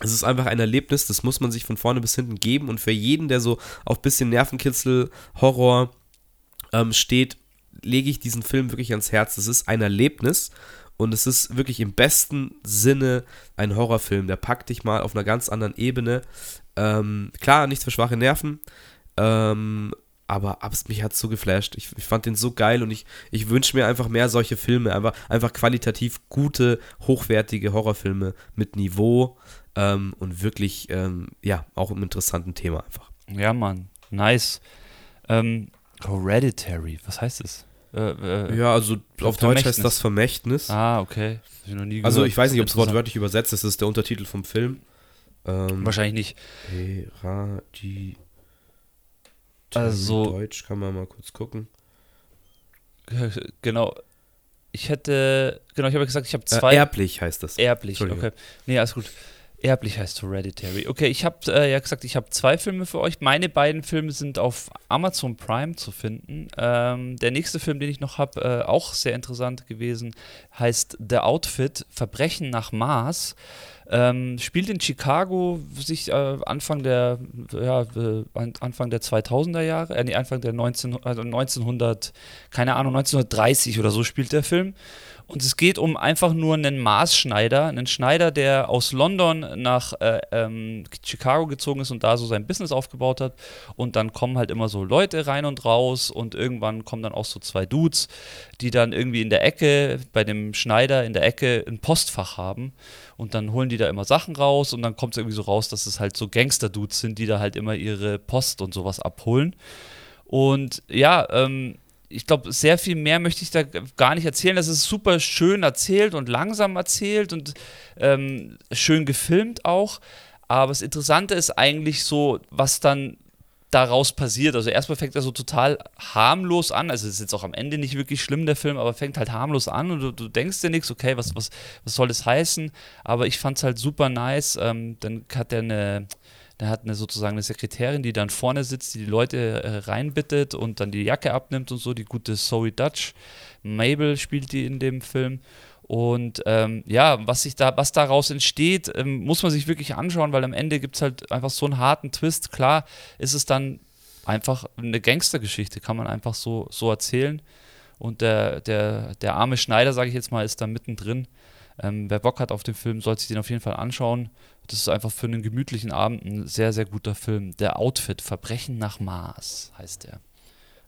S1: Es ist einfach ein Erlebnis, das muss man sich von vorne bis hinten geben. Und für jeden, der so auf bisschen Nervenkitzel, Horror ähm, steht, lege ich diesen Film wirklich ans Herz. Das ist ein Erlebnis und es ist wirklich im besten Sinne ein Horrorfilm. Der packt dich mal auf einer ganz anderen Ebene. Ähm, klar, nichts für schwache Nerven. Ähm, aber abs mich hat es so geflasht. Ich, ich fand den so geil und ich, ich wünsche mir einfach mehr solche Filme, einfach, einfach qualitativ gute, hochwertige Horrorfilme mit Niveau ähm, und wirklich, ähm, ja, auch im interessanten Thema einfach.
S2: Ja, Mann, nice. Ähm, Hereditary, was heißt das?
S1: Äh, äh, ja, also auf Deutsch heißt das Vermächtnis.
S2: Ah, okay.
S1: Ich also ich weiß nicht, ob es wortwörtlich übersetzt ist, das ist der Untertitel vom Film.
S2: Ähm, Wahrscheinlich nicht.
S1: Hereditary.
S2: Also.
S1: Deutsch kann man mal kurz gucken.
S2: Genau. Ich hätte, genau, ich habe gesagt, ich habe zwei.
S1: Äh, erblich heißt das.
S2: Erblich, okay. Nee, alles gut. Erblich heißt Hereditary. Okay, ich habe äh, ja gesagt, ich habe zwei Filme für euch. Meine beiden Filme sind auf Amazon Prime zu finden. Ähm, der nächste Film, den ich noch habe, äh, auch sehr interessant gewesen, heißt The Outfit: Verbrechen nach Mars. Ähm, spielt in Chicago, sich äh, Anfang der ja, äh, Anfang der 2000er Jahre, äh, nee, Anfang der 19, also 1900, keine Ahnung, 1930 oder so spielt der Film. Und es geht um einfach nur einen Maßschneider, einen Schneider, der aus London nach äh, ähm, Chicago gezogen ist und da so sein Business aufgebaut hat. Und dann kommen halt immer so Leute rein und raus und irgendwann kommen dann auch so zwei Dudes, die dann irgendwie in der Ecke, bei dem Schneider in der Ecke ein Postfach haben. Und dann holen die da immer Sachen raus und dann kommt es irgendwie so raus, dass es halt so Gangster-Dudes sind, die da halt immer ihre Post und sowas abholen. Und ja, ähm, ich glaube, sehr viel mehr möchte ich da gar nicht erzählen. Das ist super schön erzählt und langsam erzählt und ähm, schön gefilmt auch. Aber das Interessante ist eigentlich so, was dann daraus passiert. Also erstmal fängt er so total harmlos an. Also es ist jetzt auch am Ende nicht wirklich schlimm, der Film, aber fängt halt harmlos an und du, du denkst dir nichts, okay, was, was, was soll das heißen? Aber ich fand es halt super nice. Ähm, dann hat er eine der hat eine sozusagen eine Sekretärin, die dann vorne sitzt, die die Leute äh, reinbittet und dann die Jacke abnimmt und so. Die gute Zoe Dutch. Mabel spielt die in dem Film. Und ähm, ja, was sich da, was daraus entsteht, ähm, muss man sich wirklich anschauen, weil am Ende gibt es halt einfach so einen harten Twist. Klar ist es dann einfach eine Gangstergeschichte, kann man einfach so, so erzählen. Und der, der, der arme Schneider, sage ich jetzt mal, ist da mittendrin. Ähm, wer Bock hat auf den Film, sollte sich den auf jeden Fall anschauen. Das ist einfach für einen gemütlichen Abend ein sehr, sehr guter Film. Der Outfit, Verbrechen nach Mars heißt er.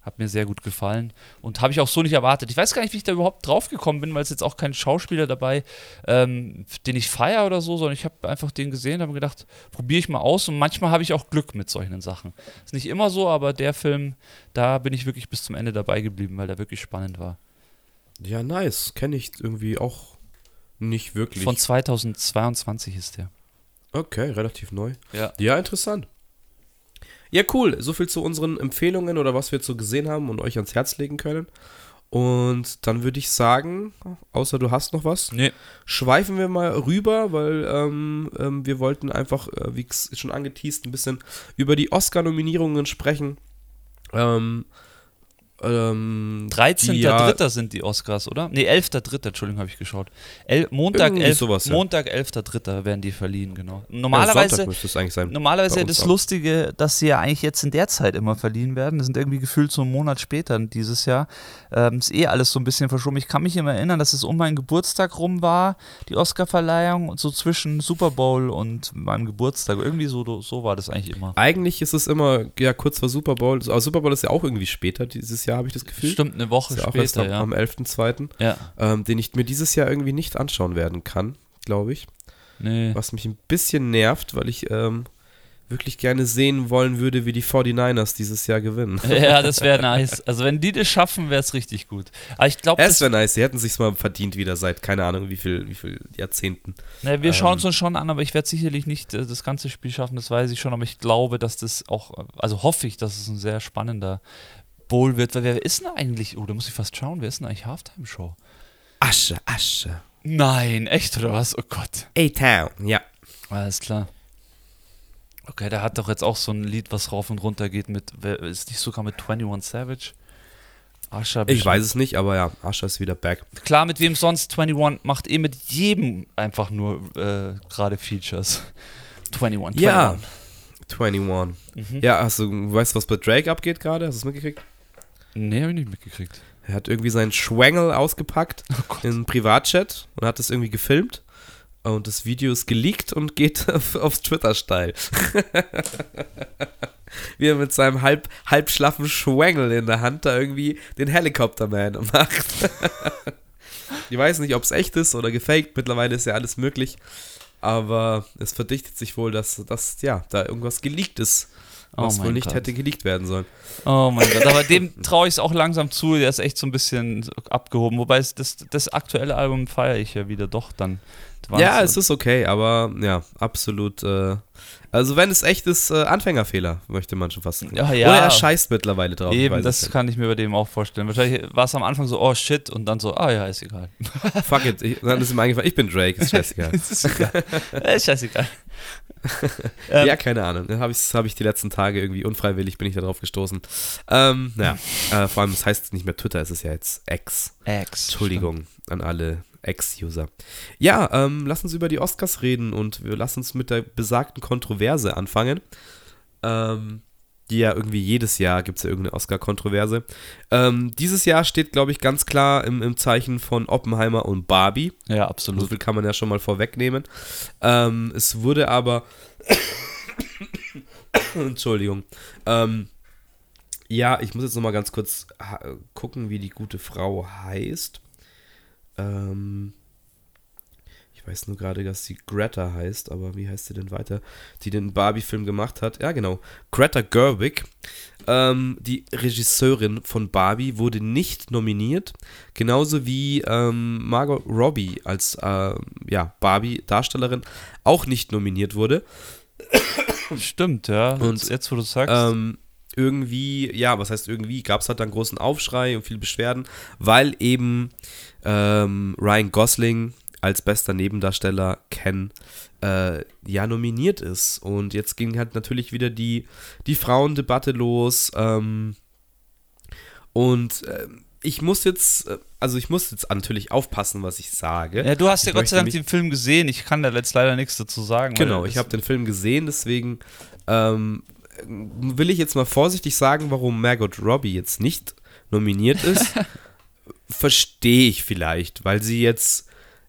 S2: Hat mir sehr gut gefallen und habe ich auch so nicht erwartet. Ich weiß gar nicht, wie ich da überhaupt drauf gekommen bin, weil es jetzt auch kein Schauspieler dabei, ähm, den ich feiere oder so, sondern ich habe einfach den gesehen und habe gedacht, probiere ich mal aus und manchmal habe ich auch Glück mit solchen Sachen. Ist nicht immer so, aber der Film, da bin ich wirklich bis zum Ende dabei geblieben, weil der wirklich spannend war.
S1: Ja, nice. Kenne ich irgendwie auch nicht wirklich.
S2: Von 2022 ist der.
S1: Okay, relativ neu.
S2: Ja.
S1: Ja, interessant. Ja, cool. So viel zu unseren Empfehlungen oder was wir so gesehen haben und euch ans Herz legen können. Und dann würde ich sagen, außer du hast noch was,
S2: nee.
S1: schweifen wir mal rüber, weil ähm, ähm, wir wollten einfach, äh, wie schon angeteased, ein bisschen über die Oscar-Nominierungen sprechen. Ähm,
S2: ähm, 13.3. Ja, sind die Oscars, oder? Ne, 11.3. Entschuldigung, habe ich geschaut. El Montag, 11, sowas, ja. Montag 11.3. werden die verliehen, genau. Normalerweise, ja, müsste es eigentlich sein. Normalerweise das auch. Lustige, dass sie ja eigentlich jetzt in der Zeit immer verliehen werden. Das sind irgendwie gefühlt so einen Monat später dieses Jahr. Ähm, ist eh alles so ein bisschen verschoben. Ich kann mich immer erinnern, dass es um meinen Geburtstag rum war, die Oscar-Verleihung, so zwischen Super Bowl und meinem Geburtstag. Irgendwie so, so war das eigentlich immer.
S1: Eigentlich ist es immer, ja, kurz vor Super Bowl. Aber Super Bowl ist ja auch irgendwie später dieses Jahr. Jahr, habe ich das Gefühl.
S2: Stimmt, eine Woche
S1: ist
S2: ja später,
S1: auch erst ja. am 11.2.
S2: Ja.
S1: Ähm, den ich mir dieses Jahr irgendwie nicht anschauen werden kann, glaube ich.
S2: Nee.
S1: Was mich ein bisschen nervt, weil ich ähm, wirklich gerne sehen wollen würde, wie die 49ers dieses Jahr gewinnen.
S2: Ja, das wäre nice. Also wenn die das schaffen, wäre es richtig gut. Aber ich glaube,
S1: es wäre nice. Sie hätten sich mal verdient wieder seit keine Ahnung wie viel, wie viel Jahrzehnten.
S2: Na, wir ähm, schauen es uns schon an, aber ich werde sicherlich nicht äh, das ganze Spiel schaffen. Das weiß ich schon. Aber ich glaube, dass das auch, also hoffe ich, dass es ein sehr spannender Bowl wird. Weil wer ist denn eigentlich? Oh, da muss ich fast schauen. Wer ist denn eigentlich Halftime-Show?
S1: Asche, Asche.
S2: Nein, echt oder was? Oh Gott.
S1: A-Town, ja.
S2: Alles klar. Okay, der hat doch jetzt auch so ein Lied, was rauf und runter geht mit, ist nicht sogar mit 21 Savage?
S1: Asha ich weiß es nicht, aber ja, Asha ist wieder back.
S2: Klar, mit wem sonst? 21 macht eh mit jedem einfach nur äh, gerade Features. 21, 21.
S1: Ja, 21. Mhm. Ja, hast du, weißt du, was bei Drake abgeht gerade? Hast du es mitgekriegt?
S2: Nee, hab ich nicht mitgekriegt.
S1: Er hat irgendwie seinen Schwengel ausgepackt oh in Privatchat und hat es irgendwie gefilmt. Und das Video ist geleakt und geht auf, aufs Twitter steil. Wie er mit seinem halb, halb schlaffen Schwengel in der Hand da irgendwie den Helikopterman macht. ich weiß nicht, ob es echt ist oder gefaked. Mittlerweile ist ja alles möglich. Aber es verdichtet sich wohl, dass, dass ja, da irgendwas geleakt ist, was
S2: Oh
S1: wohl
S2: mein
S1: nicht
S2: Gott.
S1: hätte geleakt werden sollen.
S2: Oh mein Gott, aber dem traue ich es auch langsam zu, der ist echt so ein bisschen abgehoben. Wobei es, das, das aktuelle Album feiere ich ja wieder doch dann.
S1: Ja, es ist okay, aber ja, absolut. Äh, also, wenn es echt ist, äh, Anfängerfehler, möchte man schon fast sagen.
S2: Ja, ja.
S1: Oder er scheißt mittlerweile drauf.
S2: Eben, das
S1: nicht.
S2: kann ich mir bei dem auch vorstellen. Wahrscheinlich war es am Anfang so, oh shit, und dann so, ah ja, ist egal.
S1: Fuck it. Ich, dann ist ihm eingefallen, ich bin Drake, ist scheißegal.
S2: ist egal. ist scheißegal. Ähm,
S1: ja, keine Ahnung. Habe ich, hab ich die letzten Tage irgendwie unfreiwillig bin ich da drauf gestoßen. Ähm, naja, äh, vor allem, es heißt nicht mehr Twitter, es ist ja jetzt X.
S2: X.
S1: Entschuldigung an alle Ex-User. Ja, ähm, lass uns über die Oscars reden und wir lassen uns mit der besagten Kontroverse anfangen. Ähm, die ja irgendwie jedes Jahr gibt es ja irgendeine Oscar-Kontroverse. Ähm, dieses Jahr steht, glaube ich, ganz klar im, im Zeichen von Oppenheimer und Barbie.
S2: Ja,
S1: So
S2: absolut.
S1: viel kann man ja schon mal vorwegnehmen. Ähm, es wurde aber. Entschuldigung. Ähm, ja, ich muss jetzt nochmal ganz kurz gucken, wie die gute Frau heißt. Ähm, weiß nur gerade, dass sie Greta heißt, aber wie heißt sie denn weiter? Die den Barbie-Film gemacht hat. Ja, genau. Greta Gerwig. Ähm, die Regisseurin von Barbie wurde nicht nominiert, genauso wie ähm, Margot Robbie als ähm, ja, Barbie-Darstellerin auch nicht nominiert wurde.
S2: Stimmt, ja.
S1: Und,
S2: Und jetzt, wo du sagst,
S1: Ähm, irgendwie, ja, was heißt irgendwie, gab es halt dann großen Aufschrei und viele Beschwerden, weil eben ähm, Ryan Gosling als bester Nebendarsteller Ken äh, ja nominiert ist. Und jetzt ging halt natürlich wieder die, die Frauendebatte los. Ähm, und ähm, ich muss jetzt, äh, also ich muss jetzt natürlich aufpassen, was ich sage.
S2: ja, du hast ja
S1: ich
S2: Gott sei Dank den Film gesehen. Ich kann da jetzt leider nichts dazu sagen.
S1: Genau, ich habe den Film gesehen, deswegen ähm, will ich jetzt mal vorsichtig sagen, warum Margot Robbie jetzt nicht nominiert ist. Verstehe ich vielleicht, weil sie jetzt,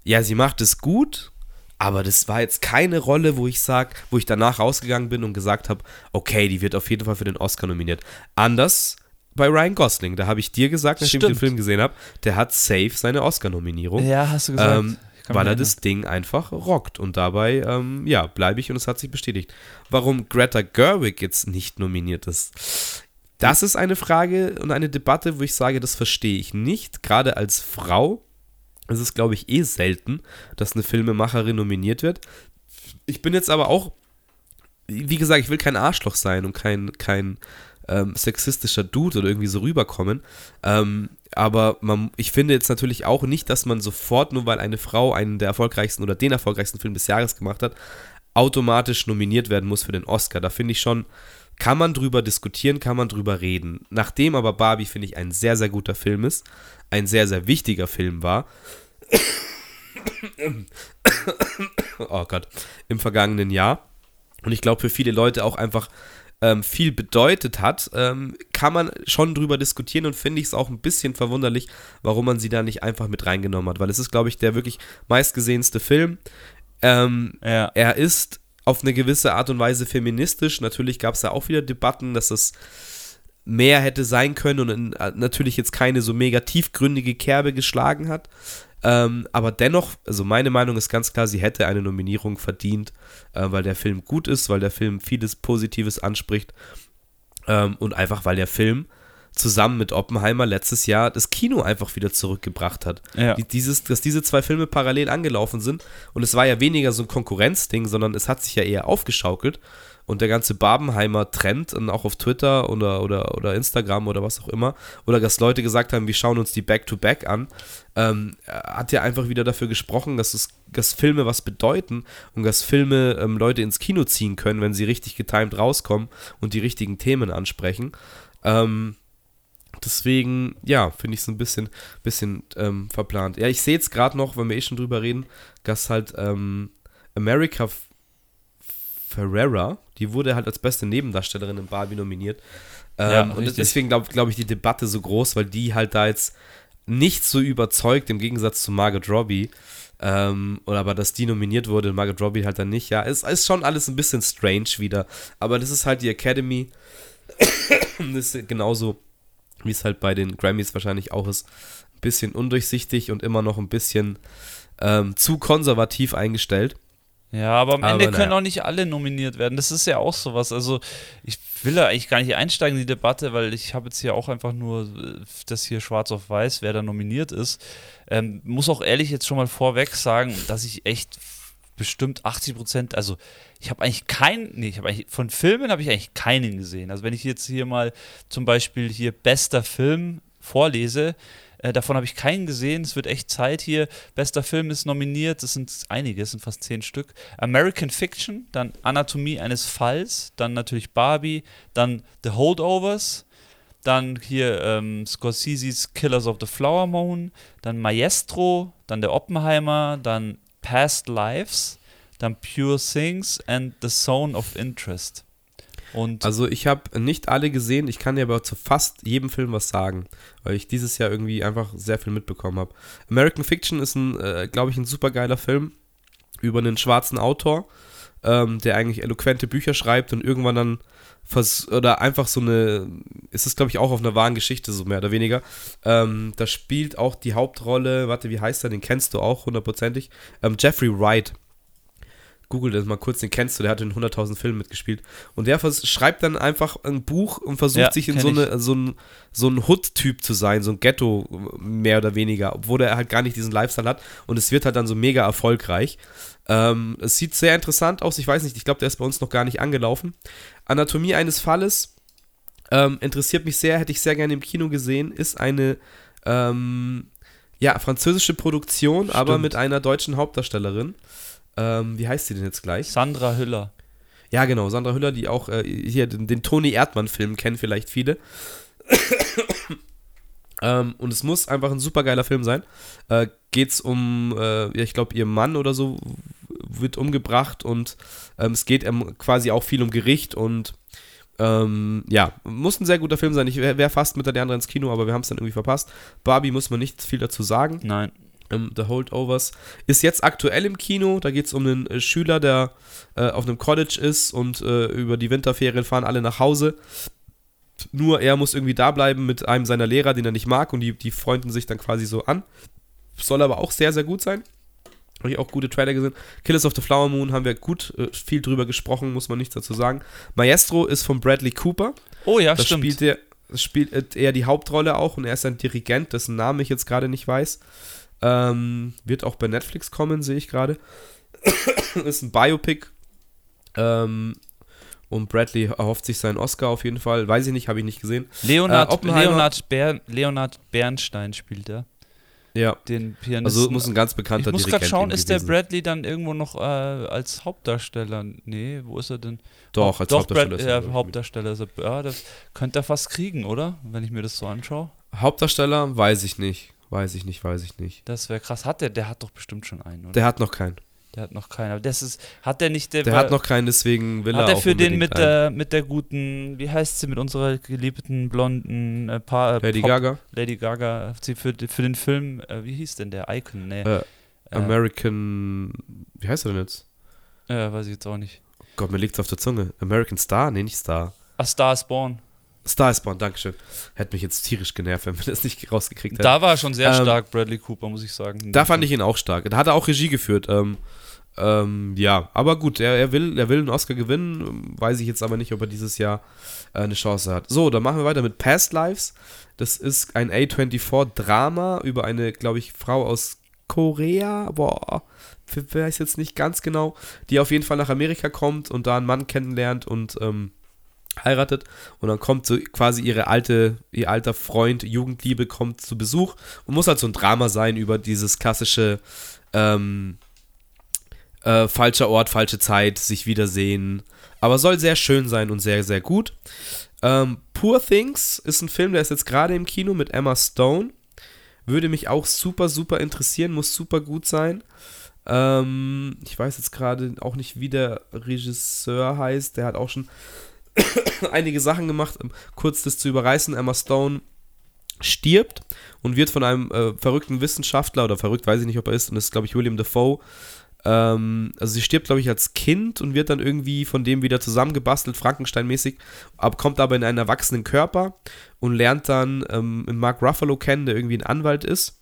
S1: ja, sie macht es gut, aber das war jetzt keine Rolle, wo ich sag, wo ich danach rausgegangen bin und gesagt habe, okay, die wird auf jeden Fall für den Oscar nominiert. Anders bei Ryan Gosling, da habe ich dir gesagt, nachdem ich den
S2: Stimmt.
S1: Film gesehen habe, der hat safe seine Oscar-Nominierung.
S2: Ja, hast du gesagt.
S1: Ähm, weil er das Ding einfach rockt. Und dabei, ähm, ja, bleibe ich und es hat sich bestätigt. Warum Greta Gerwig jetzt nicht nominiert ist, das ist eine Frage und eine Debatte, wo ich sage, das verstehe ich nicht. Gerade als Frau ist es, glaube ich, eh selten, dass eine Filmemacherin nominiert wird. Ich bin jetzt aber auch, wie gesagt, ich will kein Arschloch sein und kein, kein ähm, sexistischer Dude oder irgendwie so rüberkommen. Ähm, aber man, ich finde jetzt natürlich auch nicht, dass man sofort, nur weil eine Frau einen der erfolgreichsten oder den erfolgreichsten Film des Jahres gemacht hat, automatisch nominiert werden muss für den Oscar. Da finde ich schon, kann man drüber diskutieren, kann man drüber reden. Nachdem aber Barbie, finde ich, ein sehr, sehr guter Film ist, ein sehr, sehr wichtiger Film war, oh Gott, im vergangenen Jahr und ich glaube für viele Leute auch einfach ähm, viel bedeutet hat, ähm, kann man schon drüber diskutieren und finde ich es auch ein bisschen verwunderlich, warum man sie da nicht einfach mit reingenommen hat, weil es ist, glaube ich, der wirklich meistgesehenste Film. Ähm,
S2: Ja.
S1: er ist auf eine gewisse Art und Weise feministisch. Natürlich gab es da auch wieder Debatten, dass es mehr hätte sein können und in, äh, natürlich jetzt keine so mega tiefgründige Kerbe geschlagen hat. Ähm, aber dennoch, also meine Meinung ist ganz klar, sie hätte eine Nominierung verdient, äh, weil der Film gut ist, weil der Film vieles Positives anspricht ähm, und einfach weil der Film zusammen mit Oppenheimer letztes Jahr das Kino einfach wieder zurückgebracht hat.
S2: Ja.
S1: Die, dieses, dass diese zwei Filme parallel angelaufen sind und es war ja weniger so ein Konkurrenzding, sondern es hat sich ja eher aufgeschaukelt und der ganze Barbenheimer-Trend und auch auf Twitter oder, oder, oder Instagram oder was auch immer, oder dass Leute gesagt haben, wir schauen uns die Back-to-Back an, ähm, hat ja einfach wieder dafür gesprochen, dass, es, dass Filme was bedeuten und dass Filme ähm, Leute ins Kino ziehen können, wenn sie richtig getimed rauskommen und die richtigen Themen ansprechen. Ähm, deswegen, ja, finde ich es ein bisschen, bisschen ähm, verplant. Ja, ich sehe jetzt gerade noch, wenn wir eh schon drüber reden, dass halt ähm, America F- Ferrera, die wurde halt als beste Nebendarstellerin in Barbie nominiert. Ähm,
S2: Ja,
S1: und deswegen glaube glaub ich die Debatte so groß, weil die halt da jetzt nicht so überzeugt im Gegensatz zu Margot Robbie. Ähm, oder aber dass die nominiert wurde, Margot Robbie halt dann nicht. Ja, es ist schon alles ein bisschen strange wieder. Aber das ist halt die Academy. das ist genauso, wie es halt bei den Grammys wahrscheinlich auch ist. Ein bisschen undurchsichtig und immer noch ein bisschen ähm, zu konservativ eingestellt.
S2: Ja, aber am
S1: Aber
S2: Ende können
S1: naja.
S2: auch nicht alle nominiert werden. Das ist ja auch sowas. Also, ich will da eigentlich gar nicht einsteigen in die Debatte, weil ich habe jetzt hier auch einfach nur äh, das hier schwarz auf weiß, wer da nominiert ist. Ähm, muss auch ehrlich jetzt schon mal vorweg sagen, dass ich echt bestimmt 80 Prozent, also ich habe eigentlich keinen, nee, ich habe eigentlich, von Filmen habe ich eigentlich keinen gesehen. Also wenn ich jetzt hier mal zum Beispiel hier bester Film vorlese, äh, davon habe ich keinen gesehen. Es wird echt Zeit hier. Bester Film ist nominiert. Das sind einige, es sind fast zehn Stück. American Fiction, dann Anatomie eines Falls, dann natürlich Barbie, dann The Holdovers, dann hier ähm, Scorseses Killers of the Flower Moon, dann Maestro, dann der Oppenheimer, dann Past Lives, dann Pure Things and The Zone of Interest. Und
S1: Also ich habe nicht alle gesehen, ich kann dir aber zu fast jedem Film was sagen, weil ich dieses Jahr irgendwie einfach sehr viel mitbekommen habe. American Fiction ist ein, äh, glaube ich, ein super geiler Film über einen schwarzen Autor, ähm, der eigentlich eloquente Bücher schreibt und irgendwann dann vers oder einfach so eine, ist es glaube ich auch auf einer wahren Geschichte so mehr oder weniger. Ähm, da spielt auch die Hauptrolle, warte, wie heißt er, den kennst du auch hundertprozentig, ähm, Jeffrey Wright. Google das mal kurz, den kennst du, der hat in 100.000 Filmen mitgespielt. Und der schreibt dann einfach ein Buch und versucht
S2: Ja,
S1: sich in so, eine, so ein, so ein Hood-Typ zu sein, so ein Ghetto mehr oder weniger, obwohl er halt gar nicht diesen Lifestyle hat. Und es wird halt dann so mega erfolgreich. Ähm, es sieht sehr interessant aus, ich weiß nicht, ich glaube, der ist bei uns noch gar nicht angelaufen. Anatomie eines Falles ähm, interessiert mich sehr, hätte ich sehr gerne im Kino gesehen, ist eine ähm, ja, französische Produktion, aber
S2: Stimmt.
S1: mit einer deutschen Hauptdarstellerin. Ähm, wie heißt sie denn jetzt gleich?
S2: Sandra Hüller.
S1: Ja, genau, Sandra Hüller, die auch äh, hier den, den Toni Erdmann-Film kennen vielleicht viele. ähm, und es muss einfach ein supergeiler Film sein. Äh, geht's um, äh, ja, ich glaube, ihr Mann oder so wird umgebracht und ähm, es geht ähm, quasi auch viel um Gericht und ähm, ja, muss ein sehr guter Film sein. Ich wäre wär fast mit der andere ins Kino, aber wir haben es dann irgendwie verpasst. Barbie muss man nicht viel dazu sagen.
S2: Nein.
S1: Ähm, The Holdovers ist jetzt aktuell im Kino. Da geht es um einen äh, Schüler, der äh, auf einem College ist und äh, über die Winterferien fahren alle nach Hause. Nur er muss irgendwie da bleiben mit einem seiner Lehrer, den er nicht mag, und die, die freunden sich dann quasi so an. Soll aber auch sehr, sehr gut sein. Habe ich auch gute Trailer gesehen. Killers of the Flower Moon haben wir gut äh, viel drüber gesprochen, muss man nichts dazu sagen. Maestro ist von Bradley Cooper.
S2: Oh ja,
S1: Da
S2: stimmt.
S1: spielt er spielt er die Hauptrolle auch und er ist ein Dirigent, dessen Namen ich jetzt gerade nicht weiß. Ähm, wird auch bei Netflix kommen, sehe ich gerade. ist ein Biopic. Ähm, und Bradley erhofft sich seinen Oscar auf jeden Fall. Weiß ich nicht, habe ich nicht gesehen.
S2: Leonard,
S1: Äh,
S2: Leonard, Bern, Leonard Bernstein spielt er.
S1: Ja.
S2: Den Pianisten.
S1: Also muss ein ganz bekannter
S2: ich muss
S1: Dirigent
S2: gerade schauen, ist der
S1: gewesen.
S2: Bradley dann irgendwo noch äh, als Hauptdarsteller? Nee, wo ist er denn?
S1: Doch, als
S2: Doch,
S1: Hauptdarsteller.
S2: Brad,
S1: ist er,
S2: ja, Hauptdarsteller ist er. Ja, das könnte er fast kriegen, oder? Wenn ich mir das so anschaue.
S1: Hauptdarsteller weiß ich nicht. Weiß ich nicht, weiß ich nicht.
S2: Das wäre krass. Hat der, der hat doch bestimmt schon einen, oder?
S1: Der hat noch keinen.
S2: Der hat noch keinen. Aber das ist, hat der nicht, der,
S1: Der
S2: war-
S1: hat noch keinen, deswegen will
S2: hat
S1: er
S2: er
S1: auch
S2: für den mit
S1: einen.
S2: der, mit der guten, wie heißt sie, mit unserer geliebten blonden äh, Paar, äh,
S1: Lady
S2: Pop-
S1: Gaga.
S2: Lady Gaga, hat sie für, für den Film, äh, wie hieß denn der? Icon? Nee.
S1: Äh,
S2: Äh,
S1: American. Wie heißt er denn jetzt?
S2: äh, weiß ich jetzt auch nicht.
S1: Gott, mir liegt's auf der Zunge. American Star? Nee, nicht Star.
S2: A Star is Born.
S1: Star is Born, Dankeschön. Hätte mich jetzt tierisch genervt, wenn wir das nicht rausgekriegt hätten.
S2: Da war er schon sehr
S1: Ähm,
S2: stark, Bradley Cooper, muss ich sagen.
S1: Da fand ich ihn auch stark. Da hat er auch Regie geführt. Ähm, ähm, ja, aber gut, er, er, will, er will einen Oscar gewinnen. Weiß ich jetzt aber nicht, ob er dieses Jahr äh, eine Chance hat. So, dann machen wir weiter mit Past Lives. Das ist ein A24-Drama über eine, glaube ich, Frau aus Korea. Boah, ich weiß jetzt nicht ganz genau. Die auf jeden Fall nach Amerika kommt und da einen Mann kennenlernt und ähm, heiratet. Und dann kommt so quasi ihre alte, ihr alter Freund, Jugendliebe kommt zu Besuch und muss halt so ein Drama sein über dieses klassische ähm, äh, falscher Ort, falsche Zeit, sich wiedersehen. Aber soll sehr schön sein und sehr, sehr gut. Ähm, Poor Things ist ein Film, der ist jetzt gerade im Kino mit Emma Stone. Würde mich auch super, super interessieren, muss super gut sein. Ähm, ich weiß jetzt gerade auch nicht, wie der Regisseur heißt. Der hat auch schon einige Sachen gemacht. Um kurz das zu überreißen, Emma Stone stirbt und wird von einem äh, verrückten Wissenschaftler oder verrückt, weiß ich nicht, ob er ist, und das ist, glaube ich, William Defoe. Ähm, also sie stirbt, glaube ich, als Kind und wird dann irgendwie von dem wieder zusammengebastelt, Frankenstein-mäßig, aber kommt aber in einen erwachsenen Körper und lernt dann ähm, Mark Ruffalo kennen, der irgendwie ein Anwalt ist.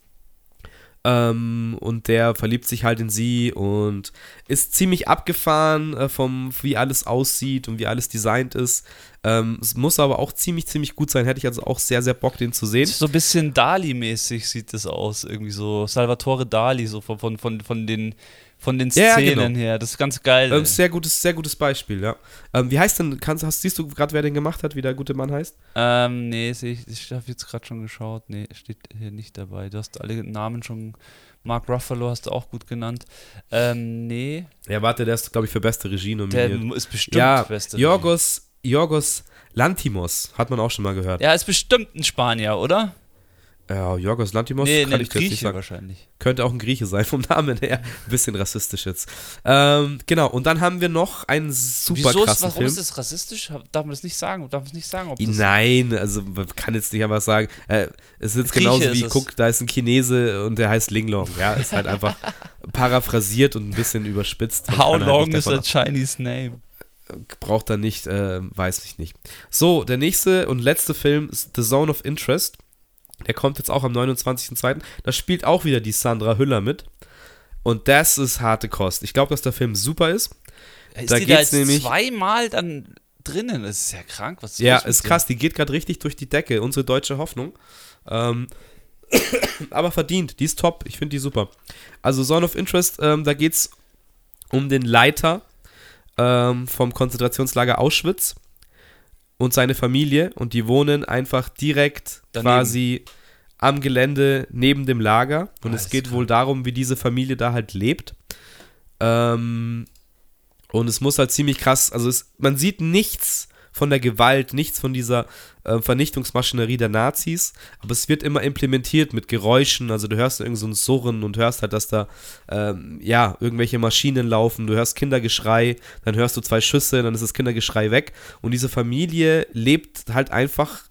S1: Ähm, und der verliebt sich halt in sie und ist ziemlich abgefahren äh, vom, wie alles aussieht und wie alles designt ist. Ähm, es muss aber auch ziemlich, ziemlich gut sein. Hätte ich also auch sehr, sehr Bock, den zu sehen.
S2: So ein bisschen Dali-mäßig sieht es aus. Irgendwie so Salvatore Dali, so von, von, von, von den von den Szenen ja, genau. her. Das ist ganz geil.
S1: Ähm, sehr gutes, sehr gutes Beispiel, ja. Ähm, wie heißt denn, kannst, hast, siehst du gerade, wer den gemacht hat, wie der gute Mann heißt?
S2: Ähm, nee, ich, ich habe jetzt gerade schon geschaut. Nee, steht hier nicht dabei. Du hast alle Namen schon. Mark Ruffalo hast du auch gut genannt. Ähm, nee.
S1: Ja, warte, der ist, glaube ich, für beste Regie
S2: nominiert. Der ist bestimmt
S1: ja, beste Jorgos, Jorgos Lantimos, hat man auch schon mal gehört.
S2: Ja, ist bestimmt ein Spanier, oder?
S1: Ja, Jorgos Lantimos
S2: nee, kann ich Grieche nicht sagen. wahrscheinlich.
S1: Könnte auch ein Grieche sein, vom Namen her. Ein bisschen rassistisch jetzt. Ähm, genau, und dann haben wir noch einen super Wieso krassen ist, warum Film.
S2: ist das rassistisch? Darf man das nicht sagen? Darf man nicht sagen ob
S1: Nein, also man kann jetzt nicht einfach sagen. Äh, es ist jetzt genauso wie, guck, da ist ein Chinese und der heißt Linglong. Ja, ist halt einfach paraphrasiert und ein bisschen überspitzt.
S2: How halt long is a Chinese name?
S1: Braucht er nicht, äh, weiß ich nicht. So, der nächste und letzte Film ist The Zone of Interest. Der kommt jetzt auch am 29.02. Da spielt auch wieder die Sandra Hüller mit. Und das ist harte Kost. Ich glaube, dass der Film super ist.
S2: Ist da die geht's da nämlich zweimal dann drinnen? Das ist ja krank. Was ist
S1: ja, ist krass. Die geht gerade richtig durch die Decke. Unsere deutsche Hoffnung. Ähm, aber verdient. Die ist top. Ich finde die super. Also Zone of Interest, ähm, da geht es um den Leiter ähm, vom Konzentrationslager Auschwitz und seine Familie und die wohnen einfach direkt Daneben. quasi am Gelände neben dem Lager und Alles es geht klar. wohl darum, wie diese Familie da halt lebt. Ähm, und es muss halt ziemlich krass, also es, man sieht nichts von der Gewalt, nichts von dieser äh, Vernichtungsmaschinerie der Nazis, aber es wird immer implementiert mit Geräuschen, also du hörst irgend so ein Surren und hörst halt, dass da ähm, ja, irgendwelche Maschinen laufen, du hörst Kindergeschrei, dann hörst du zwei Schüsse, dann ist das Kindergeschrei weg. Und diese Familie lebt halt einfach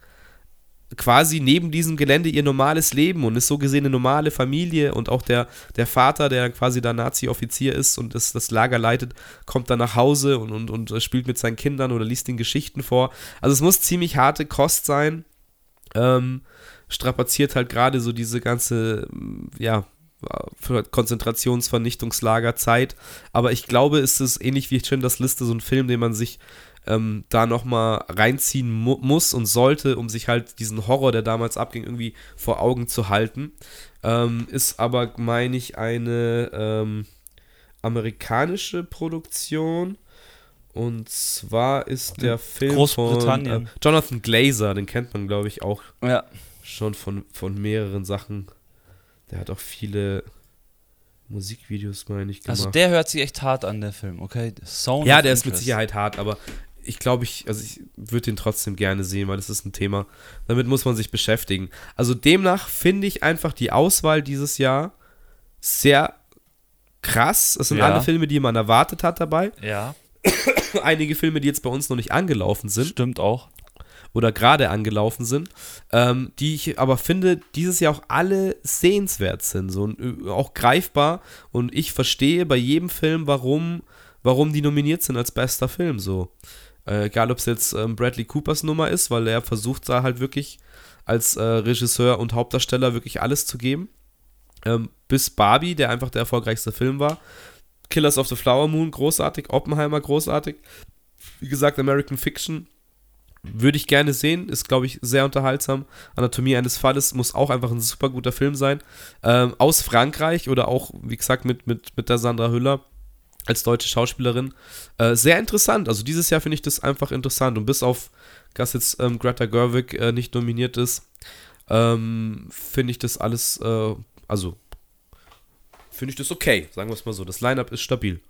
S1: quasi neben diesem Gelände ihr normales Leben und ist so gesehen eine normale Familie und auch der, der Vater, der quasi da Nazi-Offizier ist und das, das Lager leitet, kommt dann nach Hause und, und, und spielt mit seinen Kindern oder liest den Geschichten vor. Also es muss ziemlich harte Kost sein. Ähm, strapaziert halt gerade so diese ganze, ja, Konzentrationsvernichtungslagerzeit. Aber ich glaube, ist es ähnlich wie Schindlers Liste, so ein Film, den man sich ähm, da nochmal reinziehen mu muss und sollte, um sich halt diesen Horror, der damals abging, irgendwie vor Augen zu halten. Ähm, ist aber, meine ich, eine ähm, amerikanische Produktion. Und zwar ist der Film von äh, Jonathan Glazer, den kennt man, glaube ich, auch
S2: ja.
S1: schon von, von mehreren Sachen. Der hat auch viele Musikvideos, meine ich,
S2: also gemacht. Also der hört sich echt hart an, der Film, okay?
S1: Sound ja, der ist mit Sicherheit hart, aber ich glaube, ich, also ich würde ihn trotzdem gerne sehen, weil das ist ein Thema. Damit muss man sich beschäftigen. Also demnach finde ich einfach die Auswahl dieses Jahr sehr krass. Es sind ja. alle Filme, die man erwartet hat dabei.
S2: Ja.
S1: Einige Filme, die jetzt bei uns noch nicht angelaufen sind.
S2: Stimmt auch.
S1: Oder gerade angelaufen sind, ähm, die ich aber finde, dieses Jahr auch alle sehenswert sind, so äh, auch greifbar. Und ich verstehe bei jedem Film, warum, warum die nominiert sind als bester Film. So. Äh, egal, ob es jetzt ähm, Bradley Coopers Nummer ist, weil er versucht da halt wirklich als äh, Regisseur und Hauptdarsteller wirklich alles zu geben. Ähm, bis Barbie, der einfach der erfolgreichste Film war. Killers of the Flower Moon, großartig. Oppenheimer, großartig. Wie gesagt, American Fiction würde ich gerne sehen, ist, glaube ich, sehr unterhaltsam. Anatomie eines Falles muss auch einfach ein super guter Film sein. Ähm, aus Frankreich oder auch, wie gesagt, mit, mit, mit der Sandra Hüller als deutsche Schauspielerin. Äh, sehr interessant. Also dieses Jahr finde ich das einfach interessant. Und bis auf, dass jetzt ähm, Greta Gerwig äh, nicht nominiert ist, ähm, finde ich das alles, äh, also finde ich das okay, sagen wir es mal so. Das Line-Up ist stabil.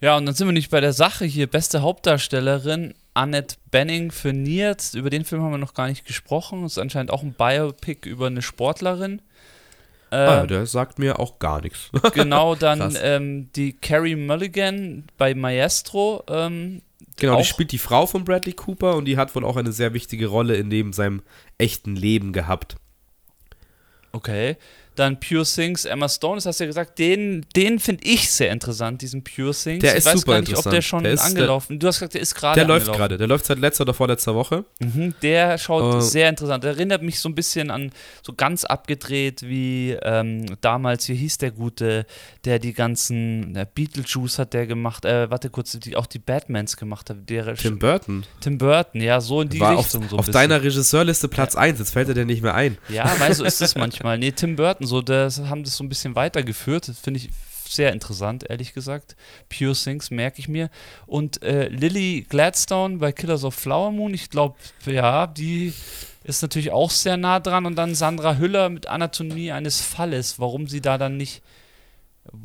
S2: Ja, und dann sind wir nicht bei der Sache hier. Beste Hauptdarstellerin, Annette Benning für Nierz. Über den Film haben wir noch gar nicht gesprochen. Ist anscheinend auch ein Biopic über eine Sportlerin.
S1: Ah, ähm, der sagt mir auch gar nichts.
S2: genau, dann ähm, die Carrie Mulligan bei Maestro ähm,
S1: Genau, die spielt die Frau von Bradley Cooper und die hat wohl auch eine sehr wichtige Rolle in dem seinem echten Leben gehabt.
S2: Okay. Dann Pure Things, Emma Stone, das hast du ja gesagt, den, den finde ich sehr interessant, diesen Pure Things.
S1: Der
S2: ich
S1: ist
S2: weiß
S1: super
S2: gar nicht, ob der
S1: interessant.
S2: schon
S1: Der ist, äh,
S2: angelaufen Du hast gesagt, der ist gerade
S1: Der läuft gerade, der läuft seit letzter oder vorletzter Woche.
S2: Mhm, der schaut
S1: Äh,
S2: sehr interessant. Der erinnert mich so ein bisschen an so ganz abgedreht wie ähm, damals, wie hieß der Gute, der die ganzen der Beetlejuice hat der gemacht, äh, warte kurz, die, auch die Batmans gemacht hat. Der,
S1: Tim Burton
S2: Tim Burton, ja, so in die
S1: war auf,
S2: Richtung so ein
S1: auf deiner Regisseurliste Platz 1, jetzt fällt er dir nicht mehr ein.
S2: Ja, weil so ist es manchmal. Nee, Tim Burton, so, das haben das so ein bisschen weitergeführt. Das finde ich sehr interessant, ehrlich gesagt. Pure Things merke ich mir. Und äh, Lily Gladstone bei Killers of Flower Moon, ich glaube, ja, die ist natürlich auch sehr nah dran. Und dann Sandra Hüller mit Anatomie eines Falles. Warum sie da dann nicht.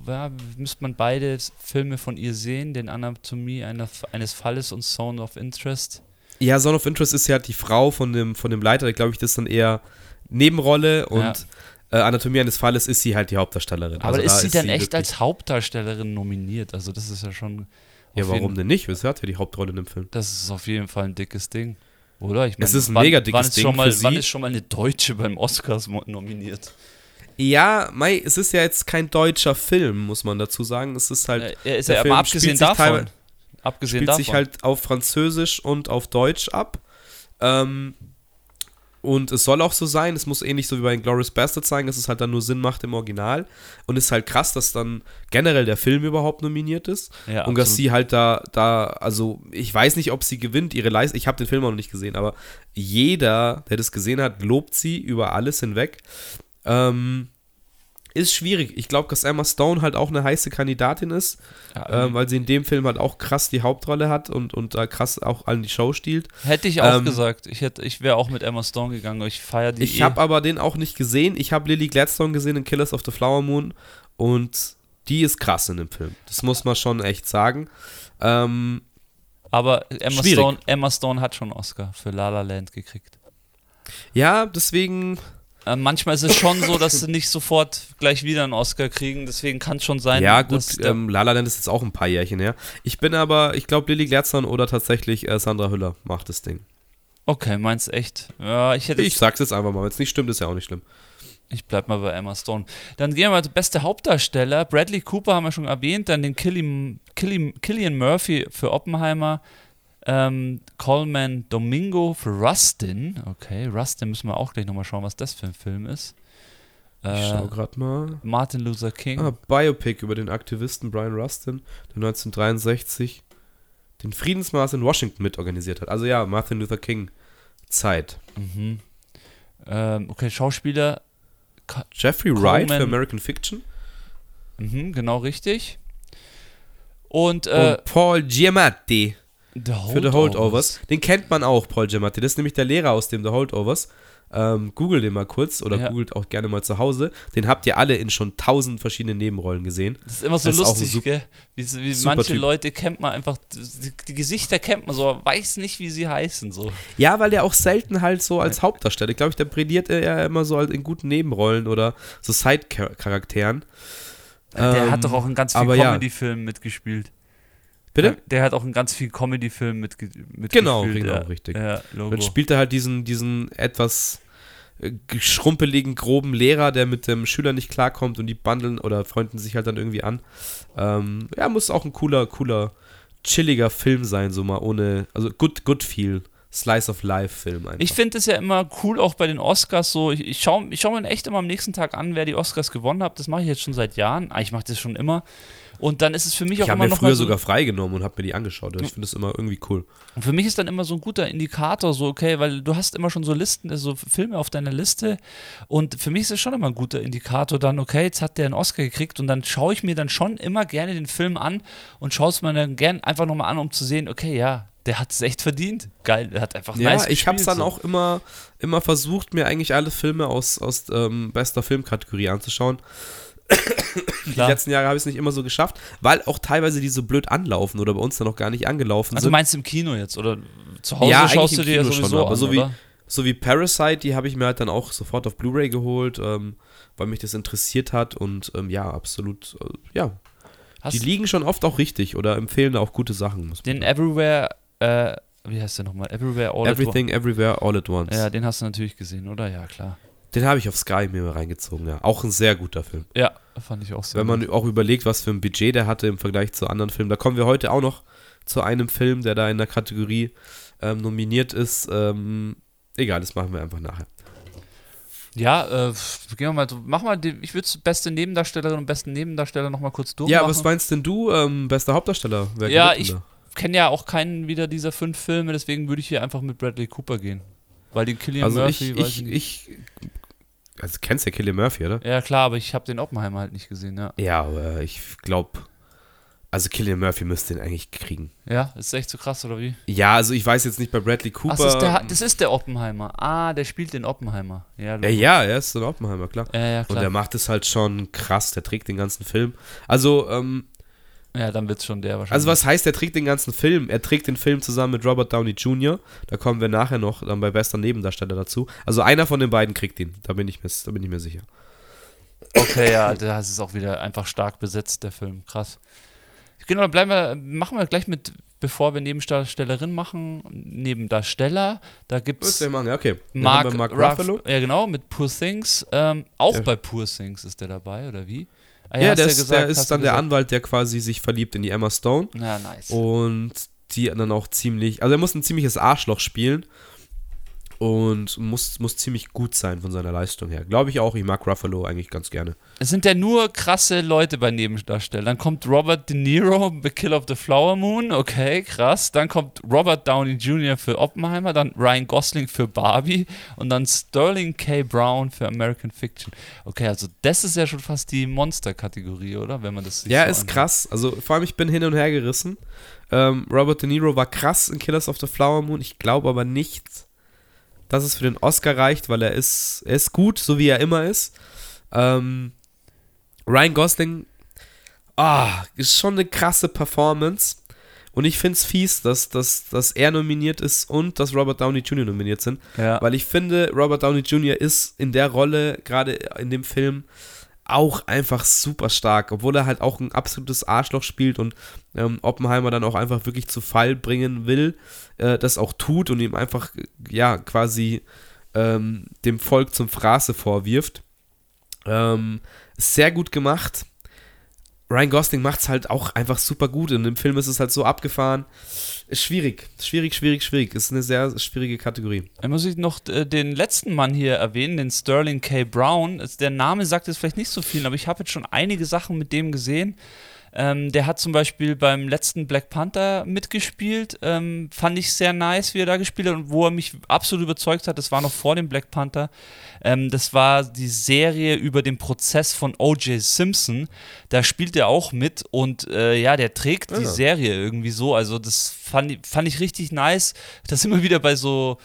S2: Ja, müsste man beide Filme von ihr sehen, den Anatomie einer, eines Falles und Zone of Interest.
S1: Ja, Zone of Interest ist ja die Frau von dem, von dem Leiter, glaube ich, das ist dann eher Nebenrolle und äh, Anatomie eines Falles ist sie halt die Hauptdarstellerin.
S2: Aber
S1: Also
S2: ist
S1: da
S2: sie dann echt
S1: wirklich-
S2: als Hauptdarstellerin nominiert? Also das ist ja schon.
S1: Ja, warum
S2: jeden,
S1: denn nicht? Sie hat ja die Hauptrolle in dem Film.
S2: Das ist auf jeden Fall ein dickes Ding. Oder? Ich
S1: Es ist ein
S2: wann,
S1: mega dickes
S2: wann ist
S1: Ding
S2: Schon mal,
S1: für
S2: wann
S1: sie.
S2: ist schon mal eine Deutsche beim Oscars nominiert?
S1: Ja, Mai, es ist ja jetzt kein deutscher Film, muss man dazu sagen. Es ist halt,
S2: Äh, er ist
S1: der
S2: ja
S1: Film
S2: aber abgesehen davon. Abgesehen
S1: spielt
S2: davon.
S1: sich halt auf Französisch und auf Deutsch ab. Ähm, und es soll auch so sein, es muss ähnlich so wie bei Glorious Bastard sein, dass es halt dann nur Sinn macht im Original. Und es ist halt krass, dass dann generell der Film überhaupt nominiert ist.
S2: ja,
S1: und dass sie halt da, da, also ich weiß nicht, ob sie gewinnt, ihre Leistung, ich habe den Film auch noch nicht gesehen, aber jeder, der das gesehen hat, lobt sie über alles hinweg. Ähm, ist schwierig. Ich glaube, dass Emma Stone halt auch eine heiße Kandidatin ist,
S2: ja,
S1: ähm, weil sie in dem Film halt auch krass die Hauptrolle hat und, und da krass auch allen die Show stiehlt.
S2: Hätte ich auch
S1: ähm,
S2: gesagt. Ich, hätte- ich wäre auch mit Emma Stone gegangen. Ich feiere die.
S1: Ich
S2: eh.
S1: habe aber den auch nicht gesehen. Ich habe Lily Gladstone gesehen in Killers of the Flower Moon und die ist krass in dem Film. Das muss man schon echt sagen. Ähm,
S2: aber Emma
S1: schwierig.
S2: Stone, Emma Stone hat schon einen Oscar für La La Land gekriegt.
S1: ja, deswegen
S2: Äh, manchmal ist es schon so, dass sie nicht sofort gleich wieder einen Oscar kriegen. Deswegen kann es schon sein,
S1: Ja,
S2: dass
S1: gut,
S2: der-
S1: ähm, La La Land ist jetzt auch ein paar Jährchen her. Ich bin aber, ich glaube, Lily Gladstone oder tatsächlich äh, Sandra Hüller macht das Ding.
S2: Okay, meinst echt? Ja, ich hätte.
S1: Ich sag's jetzt einfach mal, wenn es nicht stimmt, ist ja auch nicht schlimm.
S2: Ich bleib mal bei Emma Stone. Dann gehen wir mal zu beste Hauptdarsteller. Bradley Cooper haben wir schon erwähnt, dann den Killian, Killian, Killian Murphy für Oppenheimer, ähm, Coleman Domingo für Rustin. Okay, Rustin müssen wir auch gleich nochmal schauen, was das für ein Film ist.
S1: Ich
S2: Äh,
S1: schau grad mal.
S2: Martin Luther King.
S1: Ah, Biopic über den Aktivisten Brian Rustin, der 1963 den Friedensmaß in Washington mitorganisiert hat. Also ja, Martin Luther King Zeit.
S2: Mhm. Ähm, okay, Schauspieler.
S1: Jeffrey Wright für
S2: Coleman-
S1: American Fiction
S2: Mhm, genau richtig. Und, äh,
S1: und Paul Giamatti
S2: The
S1: für The Holdovers. Den kennt man auch, Paul Giamatti. Das ist nämlich der Lehrer aus dem The Holdovers. Ähm, Google den mal kurz oder
S2: Ja.
S1: googelt auch gerne mal zu Hause. Den habt ihr alle in schon tausend verschiedenen Nebenrollen gesehen.
S2: Das ist immer so
S1: ist
S2: lustig, gell? Wie, wie manche
S1: Typ.
S2: Leute kennt man einfach, die, die Gesichter kennt man so, aber weiß nicht, wie sie heißen. So.
S1: Ja, weil der auch selten halt so als Hauptdarsteller, glaube ich, der brilliert er ja immer so halt in guten Nebenrollen oder so Side-Charakteren.
S2: der
S1: Ähm,
S2: hat doch auch in ganz vielen
S1: aber ja.
S2: Comedy-Filmen mitgespielt.
S1: Bitte?
S2: Der hat auch in ganz vielen Comedy-Filmen mitge mitgespielt.
S1: Genau, genau,
S2: ja.
S1: richtig.
S2: Ja.
S1: Dann spielt er halt diesen, diesen etwas äh, schrumpeligen, groben Lehrer, der mit dem Schüler nicht klarkommt und die bundeln oder freunden sich halt dann irgendwie an. Ähm, ja, muss auch ein cooler, cooler, chilliger Film sein, so mal ohne, also good, good feel. Slice of Life Film einfach.
S2: Ich finde es ja immer cool, auch bei den Oscars so. Ich, ich schaue ich schau mir echt immer am nächsten Tag an, wer die Oscars gewonnen hat. Das mache ich jetzt schon seit Jahren. Ah, ich mache das schon immer. Und dann ist es für mich
S1: ich
S2: auch
S1: habe
S2: immer
S1: mir
S2: noch
S1: früher
S2: mal so,
S1: sogar freigenommen und habe mir die angeschaut. Ich finde das immer irgendwie cool.
S2: Und für mich ist dann immer so ein guter Indikator, so, okay, weil du hast immer schon so Listen, so Filme auf deiner Liste. Und für mich ist es schon immer ein guter Indikator, dann, okay, jetzt hat der einen Oscar gekriegt und dann schaue ich mir dann schon immer gerne den Film an und schaue es mir dann gern einfach nochmal an, um zu sehen, okay, ja, der hat es echt verdient. Geil, der hat einfach
S1: Ja,
S2: nice
S1: ich habe es dann
S2: gespielt, so.
S1: auch immer, immer versucht, mir eigentlich alle Filme aus, aus ähm, bester Filmkategorie anzuschauen. Die
S2: Klar.
S1: letzten Jahre habe ich es nicht immer so geschafft, weil auch teilweise die so blöd anlaufen oder bei uns dann noch gar nicht angelaufen
S2: Also
S1: sind.
S2: meinst du im Kino jetzt oder zu Hause
S1: Ja,
S2: schaust du dir ja
S1: Kino
S2: sowieso
S1: schon, aber
S2: an,
S1: so wie-? So wie Parasite, die habe ich mir halt dann auch sofort auf Blu-ray geholt, ähm, weil mich das interessiert hat und ähm, ja, absolut, äh, ja,
S2: Hast
S1: Die liegen schon oft auch richtig oder empfehlen auch gute Sachen.
S2: Den. Everywhere, äh, wie heißt der nochmal? Everywhere All
S1: Everything, Everywhere, All at Once.
S2: at Once. Ja, den hast du natürlich gesehen, oder? Ja, klar.
S1: Den habe ich auf Sky mir mal reingezogen, ja. Auch ein sehr guter Film.
S2: Ja, fand ich auch sehr
S1: Wenn man auch überlegt, was für ein Budget der hatte im Vergleich zu anderen Filmen. Da kommen wir heute auch noch zu einem Film, der da in der Kategorie ähm, nominiert ist. Ähm, egal, das machen wir einfach nachher.
S2: Ja, äh, gehen wir mal, so- mach mal, die, ich würde beste Nebendarstellerin und besten Nebendarsteller nochmal kurz durchmachen.
S1: Ja, was meinst denn du, ähm, bester Hauptdarsteller? Wer
S2: Ja, ich- kenne ja auch keinen wieder dieser fünf Filme, deswegen würde ich hier einfach mit Bradley Cooper gehen. Weil den Killian
S1: Also
S2: Murphy,
S1: ich,
S2: weiß
S1: ich,
S2: nicht.
S1: ich, also du kennst ja Killian Murphy, oder?
S2: Ja, klar, aber ich habe den Oppenheimer halt nicht gesehen, ja.
S1: Ja, aber ich glaube, also Killian Murphy müsste den eigentlich kriegen.
S2: Ja, ist echt so krass, oder wie?
S1: Ja, also ich weiß jetzt nicht bei Bradley Cooper.
S2: Ach, das ist, der, das ist der Oppenheimer. Ah, der spielt den Oppenheimer. Ja,
S1: ja, ja, er ist ein Oppenheimer, klar.
S2: ja, ja
S1: Und
S2: klar.
S1: der macht es halt schon krass, der trägt den ganzen Film. Also, ähm,
S2: ja, dann wird's schon der wahrscheinlich.
S1: also was heißt, er trägt den ganzen Film? Er trägt den Film zusammen mit Robert Downey Jr. Da kommen wir nachher noch dann bei bester Nebendarsteller dazu. Also einer von den beiden kriegt ihn, da bin ich mir, da bin ich mir sicher.
S2: Okay, ja, das ist auch wieder einfach stark besetzt, der Film. Krass. Genau, dann bleiben wir, machen wir gleich mit, bevor wir Nebendarstellerin machen, Nebendarsteller. Da gibt es
S1: ja, okay.
S2: Mark,
S1: Mark
S2: Ruff-
S1: Ruffalo.
S2: Ja, genau, mit Poor Things. Ähm, auch
S1: Ja.
S2: bei Poor Things ist der dabei, oder wie? Ah,
S1: Ja,
S2: hast
S1: der, ist,
S2: gesagt,
S1: der ist dann der. Anwalt, der quasi sich verliebt in die Emma Stone.
S2: Ja, nice.
S1: Und die dann auch ziemlich, also er muss ein ziemliches Arschloch spielen und muss, muss ziemlich gut sein von seiner Leistung her. Glaube ich auch, ich mag Ruffalo eigentlich ganz gerne.
S2: Es sind ja nur krasse Leute bei Nebendarstellern. Dann kommt Robert De Niro, The Kill of the Flower Moon, okay, krass. Dann kommt Robert Downey Jr. für Oppenheimer, dann Ryan Gosling für Barbie und dann Sterling K. Brown für American Fiction. Okay, also das ist ja schon fast die Monster-Kategorie, oder? Wenn man das
S1: Ja,
S2: so
S1: ist
S2: anschaut.
S1: krass. Also vor allem, ich bin hin und her gerissen. Ähm, Robert De Niro war krass in Killers of the Flower Moon. Ich glaube aber nicht, dass es für den Oscar reicht, weil er ist, er ist gut, so wie er immer ist. Ähm, Ryan Gosling, ah, ist schon eine krasse Performance. Und ich finde es fies, dass, dass, dass er nominiert ist und dass Robert Downey Jr. nominiert sind.
S2: Ja.
S1: Weil ich finde, Robert Downey Jr. ist in der Rolle, gerade in dem Film, auch einfach super stark, obwohl er halt auch ein absolutes Arschloch spielt und ähm, Oppenheimer dann auch einfach wirklich zu Fall bringen will, äh, das auch tut und ihm einfach, ja, quasi ähm, dem Volk zum Fraße vorwirft. Ähm, sehr gut gemacht. Ryan Gosling macht es halt auch einfach super gut. In dem Film ist es halt so abgefahren. Schwierig. Schwierig, schwierig, schwierig. Ist eine sehr schwierige Kategorie.
S2: Dann muss ich noch äh, den letzten Mann hier erwähnen, den Sterling K. Brown. Der Name sagt jetzt vielleicht nicht so viel, aber ich habe jetzt schon einige Sachen mit dem gesehen. Ähm, der hat zum Beispiel beim letzten Black Panther mitgespielt. Ähm, fand ich sehr nice, wie er da gespielt hat und wo er mich absolut überzeugt hat. Das war noch vor dem Black Panther. Ähm, das war die Serie über den Prozess von O.J. Simpson. Da spielt er auch mit und äh, ja, der trägt die
S1: Ja.
S2: Serie irgendwie so. Also, das fand, ich- fand ich richtig nice. Das immer wieder bei so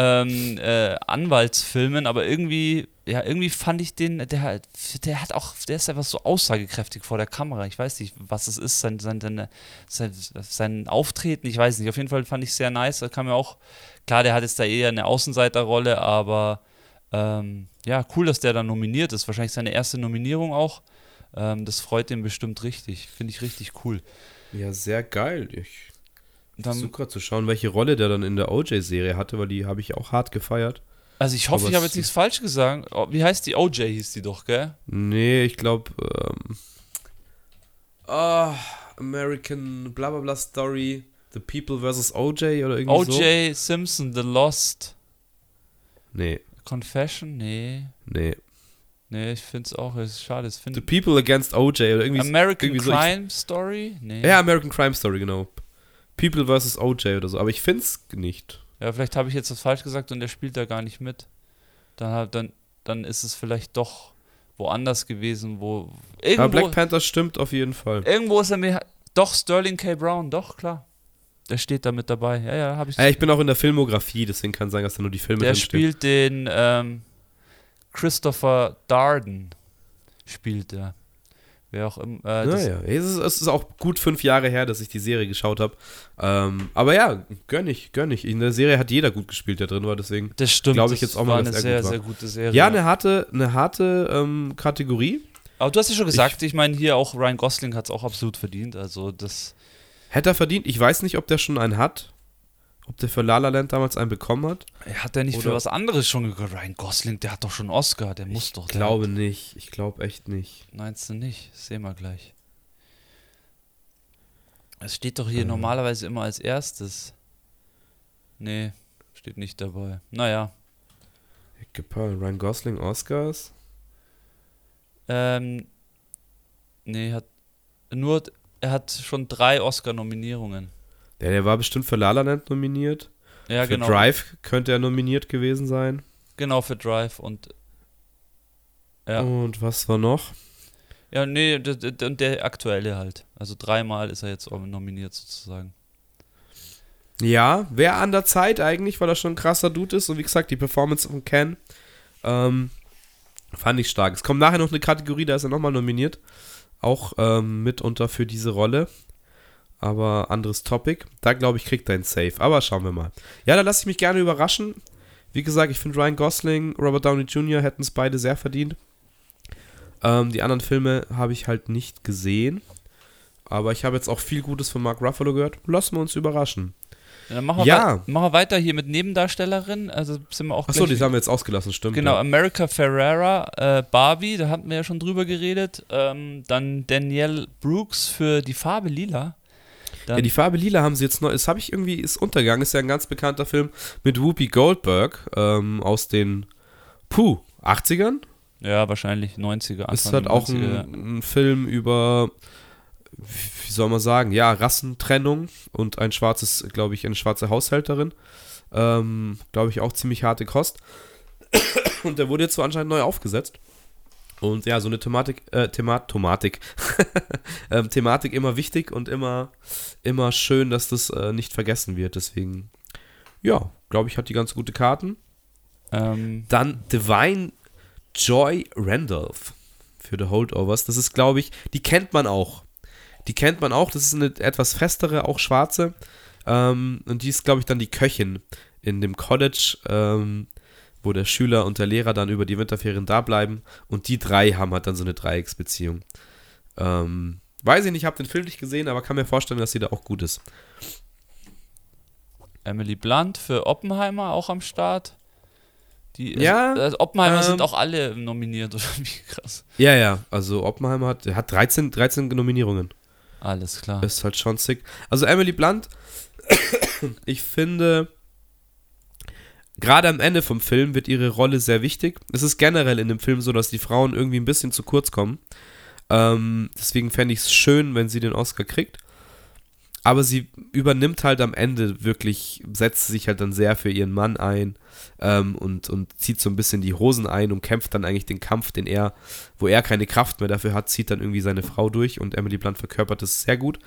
S2: ähm, äh, Anwaltsfilmen, aber irgendwie, ja, irgendwie fand ich den, der, der hat auch, der ist einfach so aussagekräftig vor der Kamera. Ich weiß nicht, was es ist, sein, sein, sein, sein Auftreten, ich weiß nicht. Auf jeden Fall fand ich sehr nice. Da kam mir auch, klar, der hat jetzt da eher eine Außenseiterrolle, aber ähm, ja, cool, dass der da nominiert ist. Wahrscheinlich seine erste Nominierung auch. Ähm, das freut den bestimmt richtig. Finde ich richtig cool.
S1: Ja, sehr geil. Ich
S2: Dann,
S1: versuche gerade zu schauen, welche Rolle der dann in der OJ-Serie hatte, weil die habe ich auch hart gefeiert.
S2: also ich hoffe,
S1: Aber
S2: ich habe jetzt nichts falsch gesagt. Oh, Wie heißt die? OJ hieß die doch, gell?
S1: Nee, ich glaube, ähm, ah, American bla bla bla Story, The People vs. OJ oder irgendwie so.
S2: O.J. Simpson, The Lost
S1: Nee,
S2: Confession? Nee.
S1: nee.
S2: Nee, ich finde es auch, es ist schade. Es
S1: The
S2: find,
S1: People Against OJ oder irgendwie
S2: American
S1: irgendwie so. Ich,
S2: Crime Story? Nee.
S1: ja, American Crime Story, genau. People vs. OJ oder so, aber ich finde es nicht.
S2: Ja, vielleicht habe ich jetzt was falsch gesagt und der spielt da gar nicht mit. Dann, dann, dann ist es vielleicht doch woanders gewesen, wo.
S1: Aber
S2: Irgendwo,
S1: Black Panther stimmt auf jeden Fall.
S2: irgendwo ist er mir. Doch, Sterling K. Brown, doch, klar. Der steht da mit dabei. Ja, ja, habe ich.
S1: Ja, ich bin auch in der Filmografie, deswegen kann sein, dass da nur die Filme
S2: der spielt den ähm, Christopher Darden. Spielt er. Wer auch immer. Äh,
S1: Naja, es ist, es ist auch gut fünf Jahre her, dass ich die Serie geschaut habe. Ähm, aber ja, gönn ich, gönn ich. In der Serie hat jeder gut gespielt, der drin war, deswegen.
S2: Das stimmt.
S1: Glaub ich jetzt auch mal,
S2: eine
S1: dass er
S2: sehr,
S1: gut
S2: sehr gute Serie.
S1: Ja, eine harte, eine harte ähm, Kategorie.
S2: Aber du hast ja schon gesagt, ich, ich meine, hier auch Ryan Gosling hat es auch absolut verdient. Also das.
S1: Hätte er verdient. Ich weiß nicht, ob der schon einen hat. Ob der für La La Land damals einen bekommen hat.
S2: Hat der nicht
S1: Oder-
S2: für was anderes schon gekommen? Ryan Gosling, der hat doch schon einen Oscar, der muss doch.
S1: Ich glaube
S2: hat-
S1: nicht. Ich glaube echt nicht.
S2: Meinst du nicht? Sehen wir gleich. Es steht doch hier
S1: Ähm.
S2: normalerweise immer als erstes. Nee, steht nicht dabei. Naja.
S1: Gib mal Ryan Gosling Oscars.
S2: Ähm, nee, hat nur, er hat schon drei Oscar-Nominierungen.
S1: Ja, der war bestimmt für La La Land nominiert.
S2: Ja,
S1: für
S2: genau.
S1: Drive könnte er nominiert gewesen sein.
S2: Genau, für Drive und. Ja.
S1: Und was war noch?
S2: Ja, nee, und der aktuelle halt. Also dreimal ist er jetzt nominiert sozusagen.
S1: Ja, wäre an der Zeit eigentlich, weil er schon ein krasser Dude ist. Und wie gesagt, die Performance von Ken ähm, fand ich stark. Es kommt nachher noch eine Kategorie, da ist er nochmal nominiert. Auch ähm, mitunter für diese Rolle. Aber anderes Topic. Da glaube ich, kriegt er einen Safe. Aber schauen wir mal. Ja, da lasse ich mich gerne überraschen. Wie gesagt, ich finde Ryan Gosling, Robert Downey Jr. hätten es beide sehr verdient. Ähm, die anderen Filme habe ich halt nicht gesehen. Aber ich habe jetzt auch viel Gutes von Mark Ruffalo gehört. Lassen wir uns überraschen.
S2: Ja, dann machen wir,
S1: Ja.
S2: wei- machen wir weiter hier mit Nebendarstellerin. Also sind wir auch
S1: Achso, die haben wir jetzt ausgelassen, stimmt.
S2: Genau,
S1: Ja.
S2: America Ferrera, äh, Barbie, da hatten wir ja schon drüber geredet. Ähm, dann Danielle Brooks für die Farbe Lila. Dann,
S1: ja, die Farbe Lila haben sie jetzt neu. Das habe ich irgendwie, ist untergegangen. Ist ja ein ganz bekannter Film mit Whoopi Goldberg ähm, aus den, puh, 80ern.
S2: ja, wahrscheinlich 90er. Anfang
S1: ist halt auch
S2: 90er.
S1: ein, ein Film über, wie soll man sagen, ja, Rassentrennung und ein schwarzes, glaube ich, eine schwarze Haushälterin. Ähm, glaube ich, auch ziemlich harte Kost. Und der wurde jetzt so anscheinend neu aufgesetzt. Und ja, so eine Thematik, äh, Thema, Thematik, ähm, Thematik immer wichtig und immer, immer schön, dass das äh, nicht vergessen wird. Deswegen, ja, glaube ich, hat die ganz gute Karten.
S2: Ähm,
S1: Dann Divine Joy Randolph für The Holdovers. Das ist, glaube ich, die kennt man auch. Die kennt man auch. Das ist eine etwas festere, auch schwarze. Ähm, und die ist, glaube ich, dann die Köchin in dem College, ähm, wo der Schüler und der Lehrer dann über die Winterferien da bleiben. Und die drei haben halt dann so eine Dreiecksbeziehung. Ähm, weiß ich nicht, habe den Film nicht gesehen, aber kann mir vorstellen, dass sie da auch gut ist.
S2: Emily Blunt für Oppenheimer auch am Start. Die,
S1: Ja,
S2: Also, äh, Oppenheimer
S1: ähm,
S2: sind auch alle nominiert, oder wie krass.
S1: Ja, ja, also Oppenheimer hat, hat 13, 13 Nominierungen.
S2: Alles klar.
S1: Ist halt schon sick. Also Emily Blunt, ich finde, gerade am Ende vom Film wird ihre Rolle sehr wichtig. Es ist generell in dem Film so, dass die Frauen irgendwie ein bisschen zu kurz kommen. Ähm, deswegen fände ich es schön, wenn sie den Oscar kriegt. Aber sie übernimmt halt am Ende wirklich, setzt sich halt dann sehr für ihren Mann ein ähm, und, und zieht so ein bisschen die Hosen ein und kämpft dann eigentlich den Kampf, den er, wo er keine Kraft mehr dafür hat, zieht dann irgendwie seine Frau durch und Emily Blunt verkörpert das sehr gut.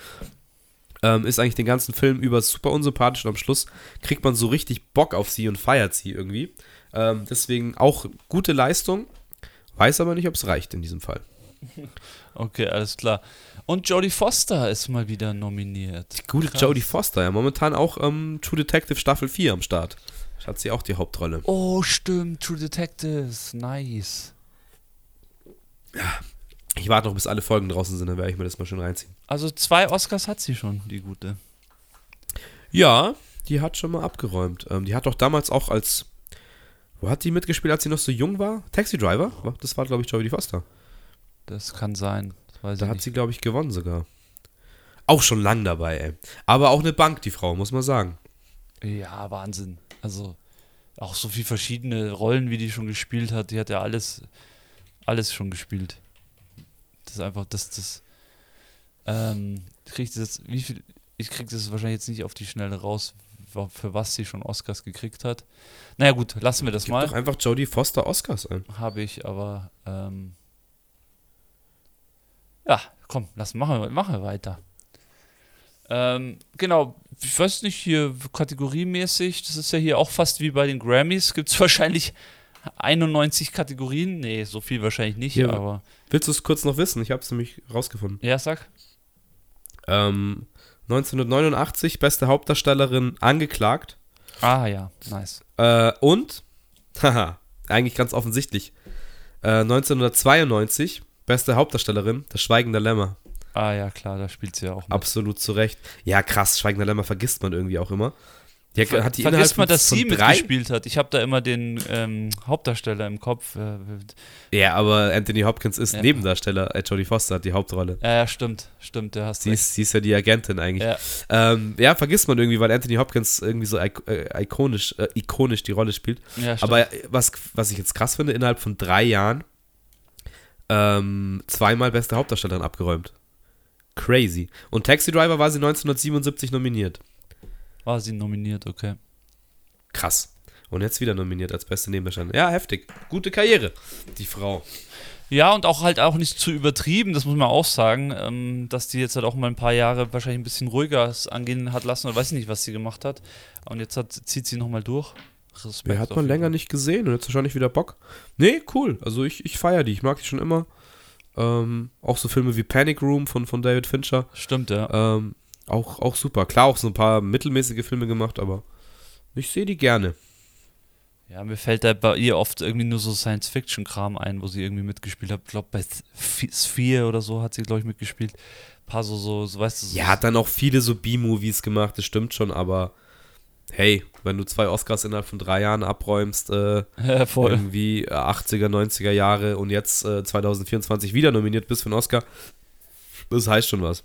S1: Ähm, ist eigentlich den ganzen Film über super unsympathisch und am Schluss kriegt man so richtig Bock auf sie und feiert sie irgendwie. Ähm, deswegen auch gute Leistung, weiß aber nicht, ob es reicht in diesem Fall.
S2: Okay, alles klar. Und Jodie Foster ist mal wieder nominiert.
S1: Gute
S2: Krass.
S1: Jodie Foster, ja, momentan auch ähm, True Detective Staffel 4 am Start. Hat sie auch die Hauptrolle.
S2: Oh, stimmt, True Detectives, nice.
S1: Ich warte noch, bis alle Folgen draußen sind, dann werde ich mir das mal schön reinziehen.
S2: Also zwei Oscars hat sie schon, die gute.
S1: Ja, die hat schon mal abgeräumt. Ähm, die hat doch damals auch als. Wo hat die mitgespielt, als sie noch so jung war? Taxi Driver? Das war, glaube ich, Jodie Foster.
S2: Das kann sein. Das
S1: Da hat
S2: nicht.
S1: sie, glaube ich, gewonnen sogar. Auch schon lang dabei, ey. Aber auch eine Bank, die Frau, muss man sagen.
S2: Ja, Wahnsinn. Also auch so viele verschiedene Rollen, wie die schon gespielt hat. Die hat ja alles, alles schon gespielt. Das ist einfach, das, das, ähm, krieg ich das wie viel, ich krieg das wahrscheinlich jetzt nicht auf die Schnelle raus, für was sie schon Oscars gekriegt hat. Naja gut, lassen wir das
S1: Gib
S2: mal.
S1: doch einfach Jodie Foster Oscars ein.
S2: Habe ich, aber ähm, ja, komm, lass machen wir, machen wir weiter. Ähm, genau, ich weiß nicht, hier kategoriemäßig, das ist ja hier auch fast wie bei den Grammys, gibt es wahrscheinlich 91 Kategorien. Nee, so viel wahrscheinlich nicht,
S1: Ja.
S2: aber
S1: Willst du es kurz noch wissen? Ich habe es nämlich rausgefunden.
S2: ja, sag.
S1: Ähm, 1989, beste Hauptdarstellerin angeklagt.
S2: Ah ja, nice.
S1: Äh, und, haha, eigentlich ganz offensichtlich, äh, 1992, beste Hauptdarstellerin, das Schweigende Lämmer.
S2: Ah ja, klar, da spielt sie ja auch. Mit.
S1: Absolut zu Recht. Ja, krass, Schweigender Lämmer vergisst man irgendwie auch immer.
S2: Die Ver hat die Vergisst man, dass sie mitgespielt hat. Ich habe da immer den ähm, Hauptdarsteller im Kopf.
S1: Äh, ja, aber Anthony Hopkins ist ja. Nebendarsteller. Äh, Jodie Foster hat die Hauptrolle.
S2: Ja, stimmt. Stimmt, der hast
S1: sie ist, sie ist ja die Agentin eigentlich. Ja. Ähm, ja. vergisst man irgendwie, weil Anthony Hopkins irgendwie so äh, ikonisch, äh, ikonisch die Rolle spielt. Ja, aber was, was ich jetzt krass finde, innerhalb von drei Jahren ähm, zweimal beste Hauptdarstellerin abgeräumt. Crazy. Und Taxi Driver war sie 1977 nominiert.
S2: War sie nominiert, okay.
S1: Krass. Und jetzt wieder nominiert als beste Nebendarstellerin. Ja, heftig. Gute Karriere, die Frau.
S2: Ja, und auch halt auch nicht zu übertrieben, das muss man auch sagen, ähm, dass die jetzt halt auch mal ein paar Jahre wahrscheinlich ein bisschen ruhiger angehen hat lassen oder weiß ich nicht, was sie gemacht hat. Und jetzt hat, zieht sie nochmal durch.
S1: Respekt Mehr hat man länger nicht gesehen und jetzt wahrscheinlich wieder Bock. Nee, cool. Also ich, ich feiere die. Ich mag die schon immer. Ähm, auch so Filme wie Panic Room von, von David Fincher.
S2: Stimmt, ja.
S1: Ähm, auch, auch super. Klar, auch so ein paar mittelmäßige Filme gemacht, aber ich sehe die gerne.
S2: Ja, mir fällt da bei ihr oft irgendwie nur so Science-Fiction-Kram ein, wo sie irgendwie mitgespielt hat. Ich glaube, bei Sphere oder so hat sie, glaube ich, mitgespielt. Ein paar so, so, so weißt du. So
S1: ja, hat dann auch viele so B-Movies gemacht, das stimmt schon, aber hey, wenn du zwei Oscars innerhalb von drei Jahren abräumst, äh, ja, irgendwie 80er, 90er Jahre und jetzt äh, 2024 wieder nominiert bist für einen Oscar, das heißt schon was.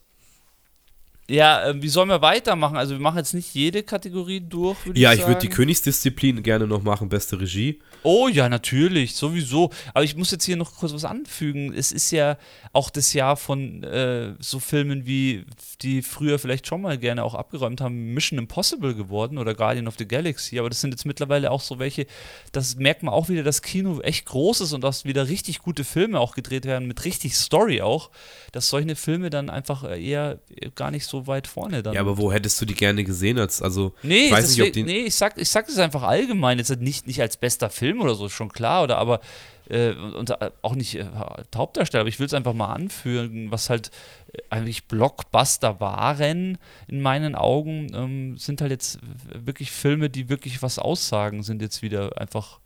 S2: Ja, äh, wie sollen wir weitermachen? Also wir machen jetzt nicht jede Kategorie durch,
S1: würde ja, ich, ich würde die Königsdisziplin gerne noch machen, beste Regie.
S2: Oh ja, natürlich, sowieso. Aber ich muss jetzt hier noch kurz was anfügen. Es ist ja auch das Jahr von äh, so Filmen wie, die früher vielleicht schon mal gerne auch abgeräumt haben, Mission Impossible geworden oder Guardian of the Galaxy. Aber das sind jetzt mittlerweile auch so welche, das merkt man auch wieder, dass Kino echt groß ist und dass wieder richtig gute Filme auch gedreht werden, mit richtig Story auch, dass solche Filme dann einfach eher gar nicht so weit vorne dann.
S1: Ja, aber wo hättest du die gerne gesehen? Als, also,
S2: nee, ich weiß nicht, ob die nee, ich sag, ich sag das einfach allgemein, jetzt nicht, nicht als bester Film oder so, schon klar, oder aber äh, und äh, auch nicht äh, Hauptdarsteller, aber ich will es einfach mal anführen, was halt äh, eigentlich Blockbuster waren in meinen Augen, ähm, sind halt jetzt wirklich Filme, die wirklich was aussagen, sind jetzt wieder einfach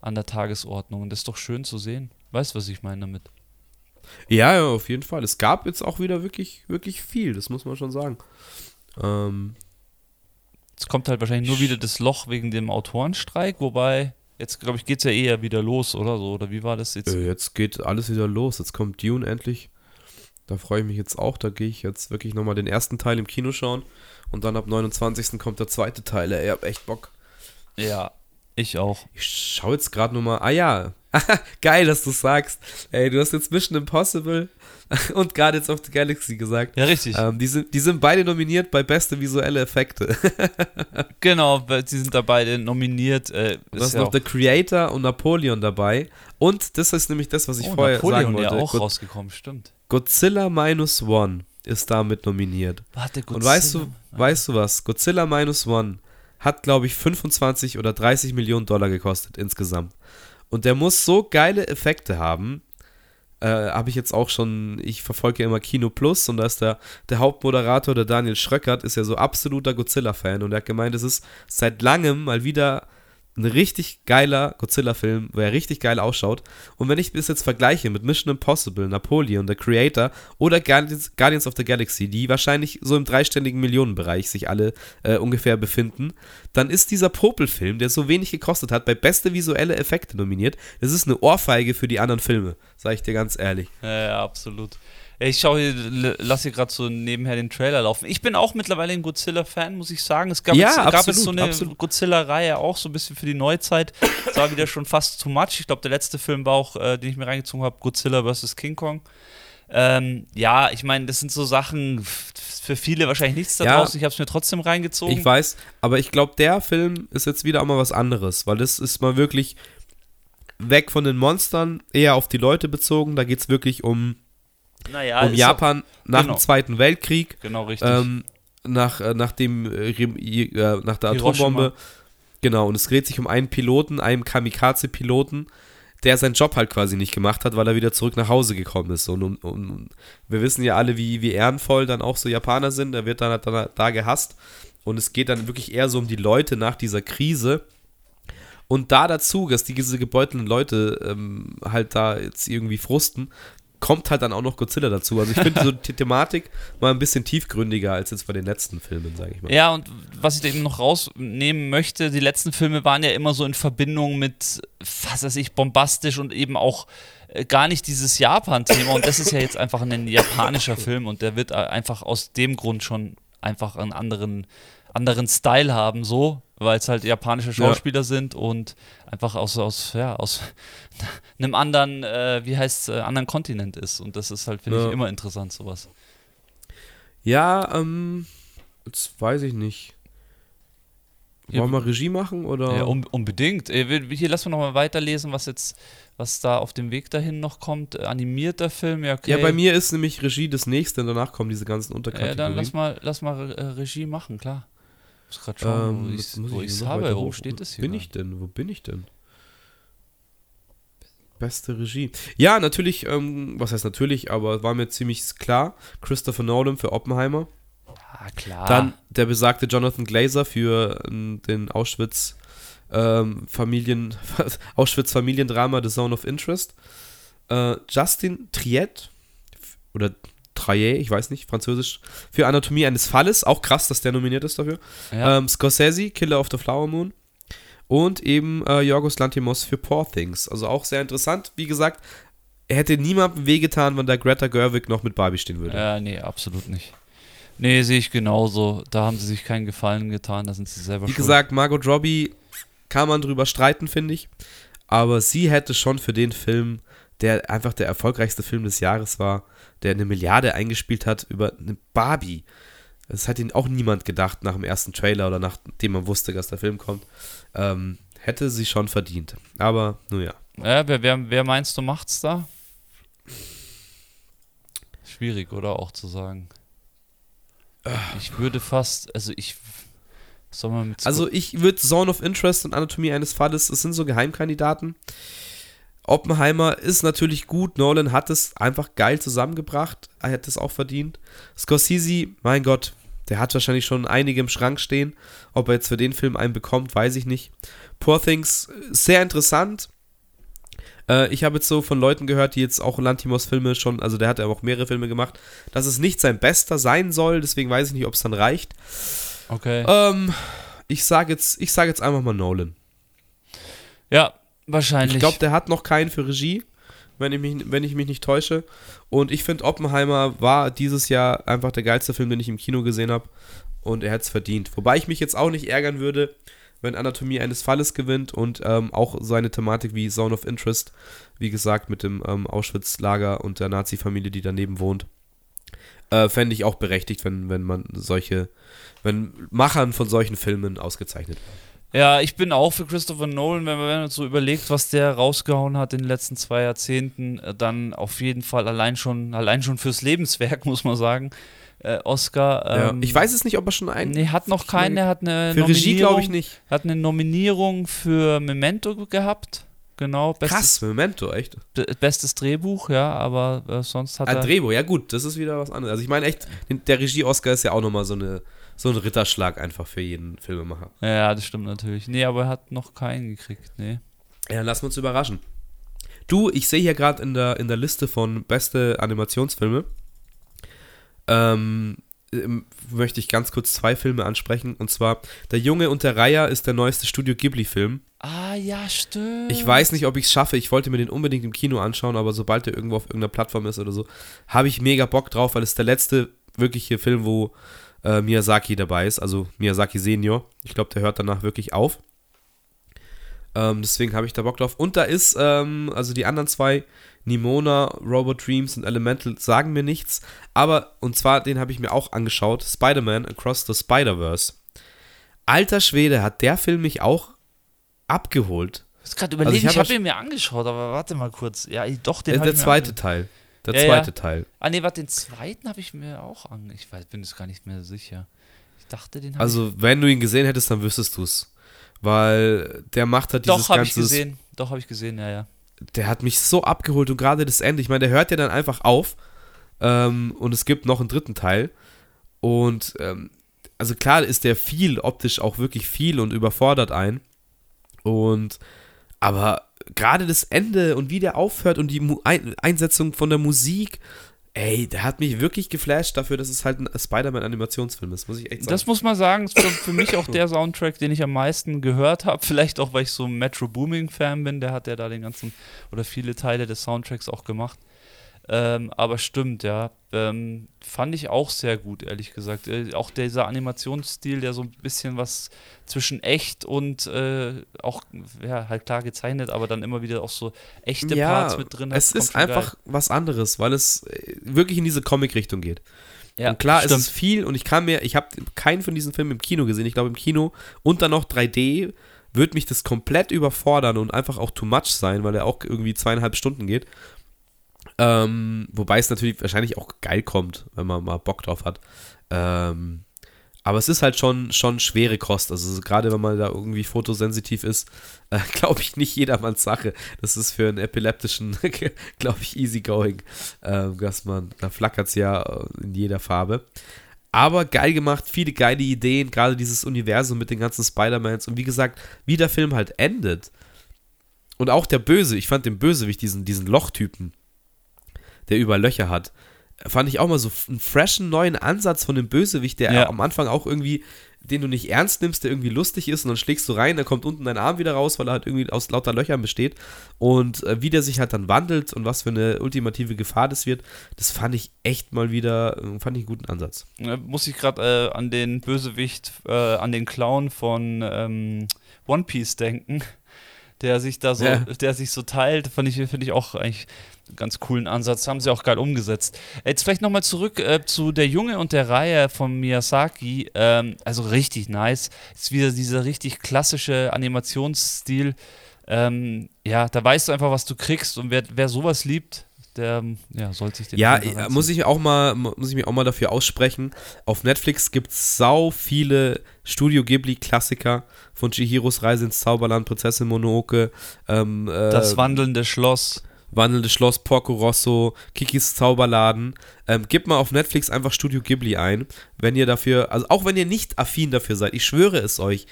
S2: an der Tagesordnung. Und das ist doch schön zu sehen. Weißt du, was ich meine damit?
S1: Ja, ja, auf jeden Fall. Es gab jetzt auch wieder wirklich, wirklich viel, das muss man schon sagen. Ähm,
S2: es kommt halt wahrscheinlich nur wieder das Loch wegen dem Autorenstreik, wobei Jetzt, glaube ich, geht es ja eher wieder los, oder so? Oder wie war das
S1: jetzt? Äh, jetzt geht alles wieder los. Jetzt kommt Dune endlich. Da freue ich mich jetzt auch. Da gehe ich jetzt wirklich nochmal den ersten Teil im Kino schauen. Und dann ab 29. kommt der zweite Teil. Ey, ich hab echt Bock.
S2: Ja, ich auch.
S1: Ich schaue jetzt gerade nochmal. Ah ja, geil, dass du sagst. Ey, du hast jetzt Mission Impossible und Guardians of the Galaxy gesagt.
S2: Ja, richtig.
S1: Ähm, die, sind, die sind beide nominiert bei beste visuelle Effekte.
S2: genau, sie sind da beide nominiert. Äh,
S1: du hast ja noch The Creator und Napoleon dabei. Und das ist nämlich das, was ich oh, vorher Napoleon sagen wollte.
S2: ja auch rausgekommen, stimmt.
S1: Godzilla Minus One ist damit nominiert.
S2: Warte, Godzilla.
S1: Und weißt du, weißt du was? Godzilla Minus One hat, glaube ich, 25 oder 30 Millionen Dollar gekostet insgesamt. Und der muss so geile Effekte haben. Äh, habe ich jetzt auch schon, ich verfolge ja immer Kino Plus und da ist der, der Hauptmoderator, der Daniel Schröckert, ist ja so absoluter Godzilla-Fan und er hat gemeint, es ist seit langem mal wieder ein richtig geiler Godzilla-Film, wo er richtig geil ausschaut. Und wenn ich das jetzt vergleiche mit Mission Impossible, Napoleon, The Creator oder Guardians, of the Galaxy, die wahrscheinlich so im dreistelligen Millionenbereich sich alle äh, ungefähr befinden, dann ist dieser Popel-Film, der so wenig gekostet hat, bei beste visuelle Effekte nominiert. Das ist eine Ohrfeige für die anderen Filme, sage ich dir ganz ehrlich.
S2: Ja, ja absolut. Ich schaue hier, lasse hier gerade so nebenher den Trailer laufen. Ich bin auch mittlerweile ein Godzilla-Fan, muss ich sagen. Es gab, ja, jetzt, absolut, gab jetzt so eine Godzilla-Reihe auch so ein bisschen für die Neuzeit. Das war wieder schon fast too much. Ich glaube, der letzte Film war auch, äh, den ich mir reingezogen habe, Godzilla vs. King Kong. Ähm, ja, ich meine, das sind so Sachen für viele wahrscheinlich nichts da ja, draußen. Ich habe es mir trotzdem reingezogen.
S1: Ich weiß, aber ich glaube, der Film ist jetzt wieder auch mal was anderes, weil das ist mal wirklich weg von den Monstern, eher auf die Leute bezogen. Da geht es wirklich um naja, um Japan auch, nach genau. dem Zweiten Weltkrieg.
S2: Genau, richtig.
S1: Ähm, nach, äh, nach, dem, äh, äh, nach der Atombombe. Genau, und es dreht sich um einen Piloten, einen Kamikaze-Piloten, der seinen Job halt quasi nicht gemacht hat, weil er wieder zurück nach Hause gekommen ist. Und, und, und wir wissen ja alle, wie, wie ehrenvoll dann auch so Japaner sind. Er wird dann, dann da gehasst. Und es geht dann wirklich eher so um die Leute nach dieser Krise. Und da dazu, dass diese gebeutelten Leute ähm, halt da jetzt irgendwie frusten, kommt halt dann auch noch Godzilla dazu. Also ich finde so die Thematik mal ein bisschen tiefgründiger als jetzt bei den letzten Filmen, sage ich mal.
S2: Ja, und was ich da eben noch rausnehmen möchte, die letzten Filme waren ja immer so in Verbindung mit, was weiß ich, bombastisch und eben auch äh, gar nicht dieses Japan-Thema. Und das ist ja jetzt einfach ein japanischer Film und der wird äh, einfach aus dem Grund schon einfach einen anderen, anderen Style haben, so, weil es halt japanische Schauspieler ja. sind und einfach aus, aus, ja, aus einem anderen, äh, wie heißt äh, anderen Kontinent ist. Und das ist halt, finde ja. ich, immer interessant, sowas.
S1: Ja, ähm, jetzt weiß ich nicht. Wollen wir Regie machen oder?
S2: Ja, un unbedingt. Äh, hier lassen wir nochmal weiterlesen, was jetzt, was da auf dem Weg dahin noch kommt. Animierter Film, ja, okay.
S1: Ja, bei mir ist nämlich Regie das nächste und danach kommen diese ganzen Unterkategorien. Ja,
S2: dann lass mal, lass mal äh, Regie machen, klar. Ich muss gerade schauen, ähm, wo ich es habe. Wo steht es hier?
S1: Bin ich denn? Wo bin ich denn? Beste Regie. Ja, natürlich, ähm, was heißt natürlich, aber war mir ziemlich klar. Christopher Nolan für Oppenheimer.
S2: Ja, klar.
S1: Dann der besagte Jonathan Glazer für ähm, den Auschwitz ähm, Familien, Auschwitz Familiendrama The Zone of Interest. Äh, Justin Triet oder Traillet, ich weiß nicht, französisch, für Anatomie eines Falles. Auch krass, dass der nominiert ist dafür. Ja. Ähm, Scorsese, Killer of the Flower Moon. Und eben äh, Yorgos Lantimos für Poor Things. Also auch sehr interessant. Wie gesagt, er hätte niemandem wehgetan, wenn da Greta Gerwig noch mit Barbie stehen würde.
S2: Ja, nee, absolut nicht. Nee, sehe ich genauso. Da haben sie sich keinen Gefallen getan, da sind sie selber
S1: Wie schuld. gesagt, Margot Robbie kann man drüber streiten, finde ich. Aber sie hätte schon für den Film, der einfach der erfolgreichste Film des Jahres war, der eine Milliarde eingespielt hat über eine Barbie. Das hat ihn auch niemand gedacht nach dem ersten Trailer oder nachdem man wusste, dass der Film kommt. Ähm, hätte sie schon verdient. Aber, nun ja.
S2: Ja, wer, wer, wer meinst du macht's da? Schwierig, oder auch zu sagen. Ich würde fast, also ich.
S1: Soll man also ich würde Zone of Interest und Anatomie eines Falles, das sind so Geheimkandidaten. Oppenheimer ist natürlich gut. Nolan hat es einfach geil zusammengebracht. Er hätte es auch verdient. Scorsese, mein Gott, der hat wahrscheinlich schon einige im Schrank stehen. Ob er jetzt für den Film einen bekommt, weiß ich nicht. Poor Things, sehr interessant. Äh, ich habe jetzt so von Leuten gehört, die jetzt auch Lantimos Filme schon, also der hat ja auch mehrere Filme gemacht, dass es nicht sein bester sein soll. Deswegen weiß ich nicht, ob es dann reicht.
S2: Okay.
S1: Ähm, ich sage jetzt, sag jetzt einfach mal Nolan.
S2: Ja, Wahrscheinlich.
S1: Ich glaube, der hat noch keinen für Regie, wenn ich mich, wenn ich mich nicht täusche. Und ich finde, Oppenheimer war dieses Jahr einfach der geilste Film, den ich im Kino gesehen habe. Und er hat es verdient. Wobei ich mich jetzt auch nicht ärgern würde, wenn Anatomie eines Falles gewinnt und ähm, auch so eine Thematik wie Zone of Interest, wie gesagt, mit dem ähm, Auschwitz-Lager und der Nazi-Familie, die daneben wohnt. Äh, Fände ich auch berechtigt, wenn, wenn man solche, wenn Machern von solchen Filmen ausgezeichnet werden.
S2: Ja, ich bin auch für Christopher Nolan, wenn man so überlegt, was der rausgehauen hat in den letzten zwei Jahrzehnten, äh, dann auf jeden Fall allein schon, allein schon fürs Lebenswerk, muss man sagen. Äh, Oscar.
S1: Ähm, ja, ich weiß es nicht, ob er schon einen.
S2: Nee, hat noch keinen. Er hat eine
S1: für Regie glaube ich nicht.
S2: Hat eine Nominierung für Memento gehabt. Genau.
S1: Bestes, Krass, Memento, echt.
S2: Bestes Drehbuch, ja, aber äh, sonst hat
S1: ah,
S2: er.
S1: Drehbuch, ja gut, das ist wieder was anderes. Also ich meine echt, der Regie-Oscar ist ja auch nochmal so eine so ein Ritterschlag einfach für jeden Filmemacher.
S2: Ja, das stimmt natürlich. Nee, aber er hat noch keinen gekriegt, nee.
S1: Ja, lassen wir uns überraschen. Du, ich sehe hier gerade in der, in der Liste von beste Animationsfilme, ähm, ähm, möchte ich ganz kurz zwei Filme ansprechen. Und zwar Der Junge und der Reiher ist der neueste Studio Ghibli-Film.
S2: Ah, ja, stimmt.
S1: Ich weiß nicht, ob ich es schaffe. Ich wollte mir den unbedingt im Kino anschauen, aber sobald der irgendwo auf irgendeiner Plattform ist oder so, habe ich mega Bock drauf, weil es der letzte wirkliche Film, wo äh, Miyazaki dabei ist, also Miyazaki Senior. Ich glaube, der hört danach wirklich auf. Ähm, deswegen habe ich da Bock drauf. Und da ist, ähm, also die anderen zwei, Nimona, Robot Dreams und Elemental, sagen mir nichts. Aber, und zwar, den habe ich mir auch angeschaut: Spider-Man Across the Spider-Verse. Alter Schwede, hat der Film mich auch abgeholt.
S2: Ich gerade überlegen, also ich habe hab ihn mir angeschaut, aber warte mal kurz. Ja, doch, den
S1: Der, der zweite Teil. Der ja, zweite ja. Teil.
S2: Ah, nee, warte, den zweiten habe ich mir auch an. Ich weiß, bin jetzt gar nicht mehr sicher. Ich dachte, den habe
S1: Also, wenn du ihn gesehen hättest, dann wüsstest du es. Weil der macht halt
S2: dieses Doch, habe ich gesehen. Doch, habe ich gesehen, ja, ja.
S1: Der hat mich so abgeholt und gerade das Ende. Ich meine, der hört ja dann einfach auf. Ähm, und es gibt noch einen dritten Teil. Und, ähm, also klar ist der viel, optisch auch wirklich viel und überfordert ein. Und, aber gerade das Ende und wie der aufhört und die Mu Ein Einsetzung von der Musik, ey, der hat mich wirklich geflasht dafür, dass es halt ein Spider-Man-Animationsfilm ist, muss ich echt sagen.
S2: Das muss man sagen, ist für, für mich auch der Soundtrack, den ich am meisten gehört habe. Vielleicht auch, weil ich so ein Metro Booming-Fan bin, der hat ja da den ganzen oder viele Teile des Soundtracks auch gemacht. Ähm, aber stimmt, ja. Ähm, fand ich auch sehr gut, ehrlich gesagt. Äh, auch dieser Animationsstil, der so ein bisschen was zwischen echt und äh, auch, ja, halt klar gezeichnet, aber dann immer wieder auch so echte
S1: ja,
S2: Parts mit drin hat.
S1: es ist einfach
S2: geil.
S1: was anderes, weil es äh, wirklich in diese Comic-Richtung geht.
S2: Ja,
S1: und klar,
S2: stimmt.
S1: es ist viel und ich kann mir, ich habe keinen von diesen Filmen im Kino gesehen. Ich glaube, im Kino und dann noch 3D wird mich das komplett überfordern und einfach auch too much sein, weil er auch irgendwie zweieinhalb Stunden geht. Ähm, wobei es natürlich wahrscheinlich auch geil kommt, wenn man mal Bock drauf hat. Ähm, aber es ist halt schon, schon schwere Kost. Also so gerade wenn man da irgendwie fotosensitiv ist, äh, glaube ich nicht jedermanns Sache. Das ist für einen epileptischen, glaube ich, easy going. Ähm, dass man, da flackert es ja äh, in jeder Farbe. Aber geil gemacht, viele geile Ideen, gerade dieses Universum mit den ganzen Spider-Mans. Und wie gesagt, wie der Film halt endet. Und auch der Böse, ich fand den Bösewicht, diesen, diesen Lochtypen, der überall Löcher hat, fand ich auch mal so einen freshen neuen Ansatz von dem Bösewicht, der
S2: Ja.
S1: am Anfang auch irgendwie, den du nicht ernst nimmst, der irgendwie lustig ist und dann schlägst du rein, dann kommt unten dein Arm wieder raus, weil er halt irgendwie aus lauter Löchern besteht und äh, wie der sich halt dann wandelt und was für eine ultimative Gefahr das wird, das fand ich echt mal wieder, äh, fand ich einen guten Ansatz.
S2: Äh, muss ich gerade äh, an den Bösewicht, äh, an den Clown von ähm, One Piece denken, der sich da so,
S1: Ja.
S2: der sich so teilt, fand ich, finde ich auch eigentlich einen ganz coolen Ansatz, haben sie auch geil umgesetzt. Jetzt vielleicht nochmal zurück äh, zu der Junge und der Reihe von Miyazaki, ähm, also richtig nice, ist wieder dieser richtig klassische Animationsstil, ähm, ja, da weißt du einfach, was du kriegst und wer, wer sowas liebt, der ja, sollte sich den
S1: Ja, muss ich auch mal, muss ich mich auch mal dafür aussprechen. Auf Netflix gibt es sau viele Studio Ghibli-Klassiker von Chihiros Reise ins Zauberland, Prinzessin Mononoke, ähm, äh,
S2: Das wandelnde Schloss.
S1: Wandelndes Schloss, Porco Rosso, Kikis Zauberladen. Ähm, gebt mal auf Netflix einfach Studio Ghibli ein, wenn ihr dafür, also auch wenn ihr nicht affin dafür seid, ich schwöre es euch,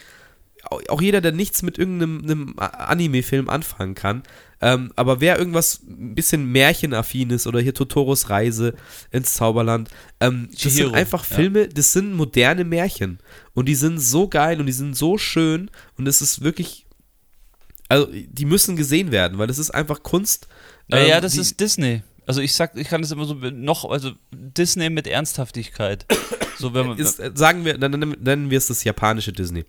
S1: auch jeder, der nichts mit irgendeinem Anime-Film anfangen kann, ähm, aber wer irgendwas ein bisschen märchenaffin ist oder hier Totoros Reise ins Zauberland, ähm, das
S2: Chihiro,
S1: sind einfach
S2: ja.
S1: Filme, das sind moderne Märchen und die sind so geil und die sind so schön und es ist wirklich, also die müssen gesehen werden, weil das ist einfach Kunst.
S2: Ja, ja,
S1: ähm,
S2: das
S1: die-
S2: ist Disney. Also ich sag, ich kann das immer so noch, also Disney mit Ernsthaftigkeit. So wenn man,
S1: ist, äh, sagen wir, dann nennen wir es das japanische Disney.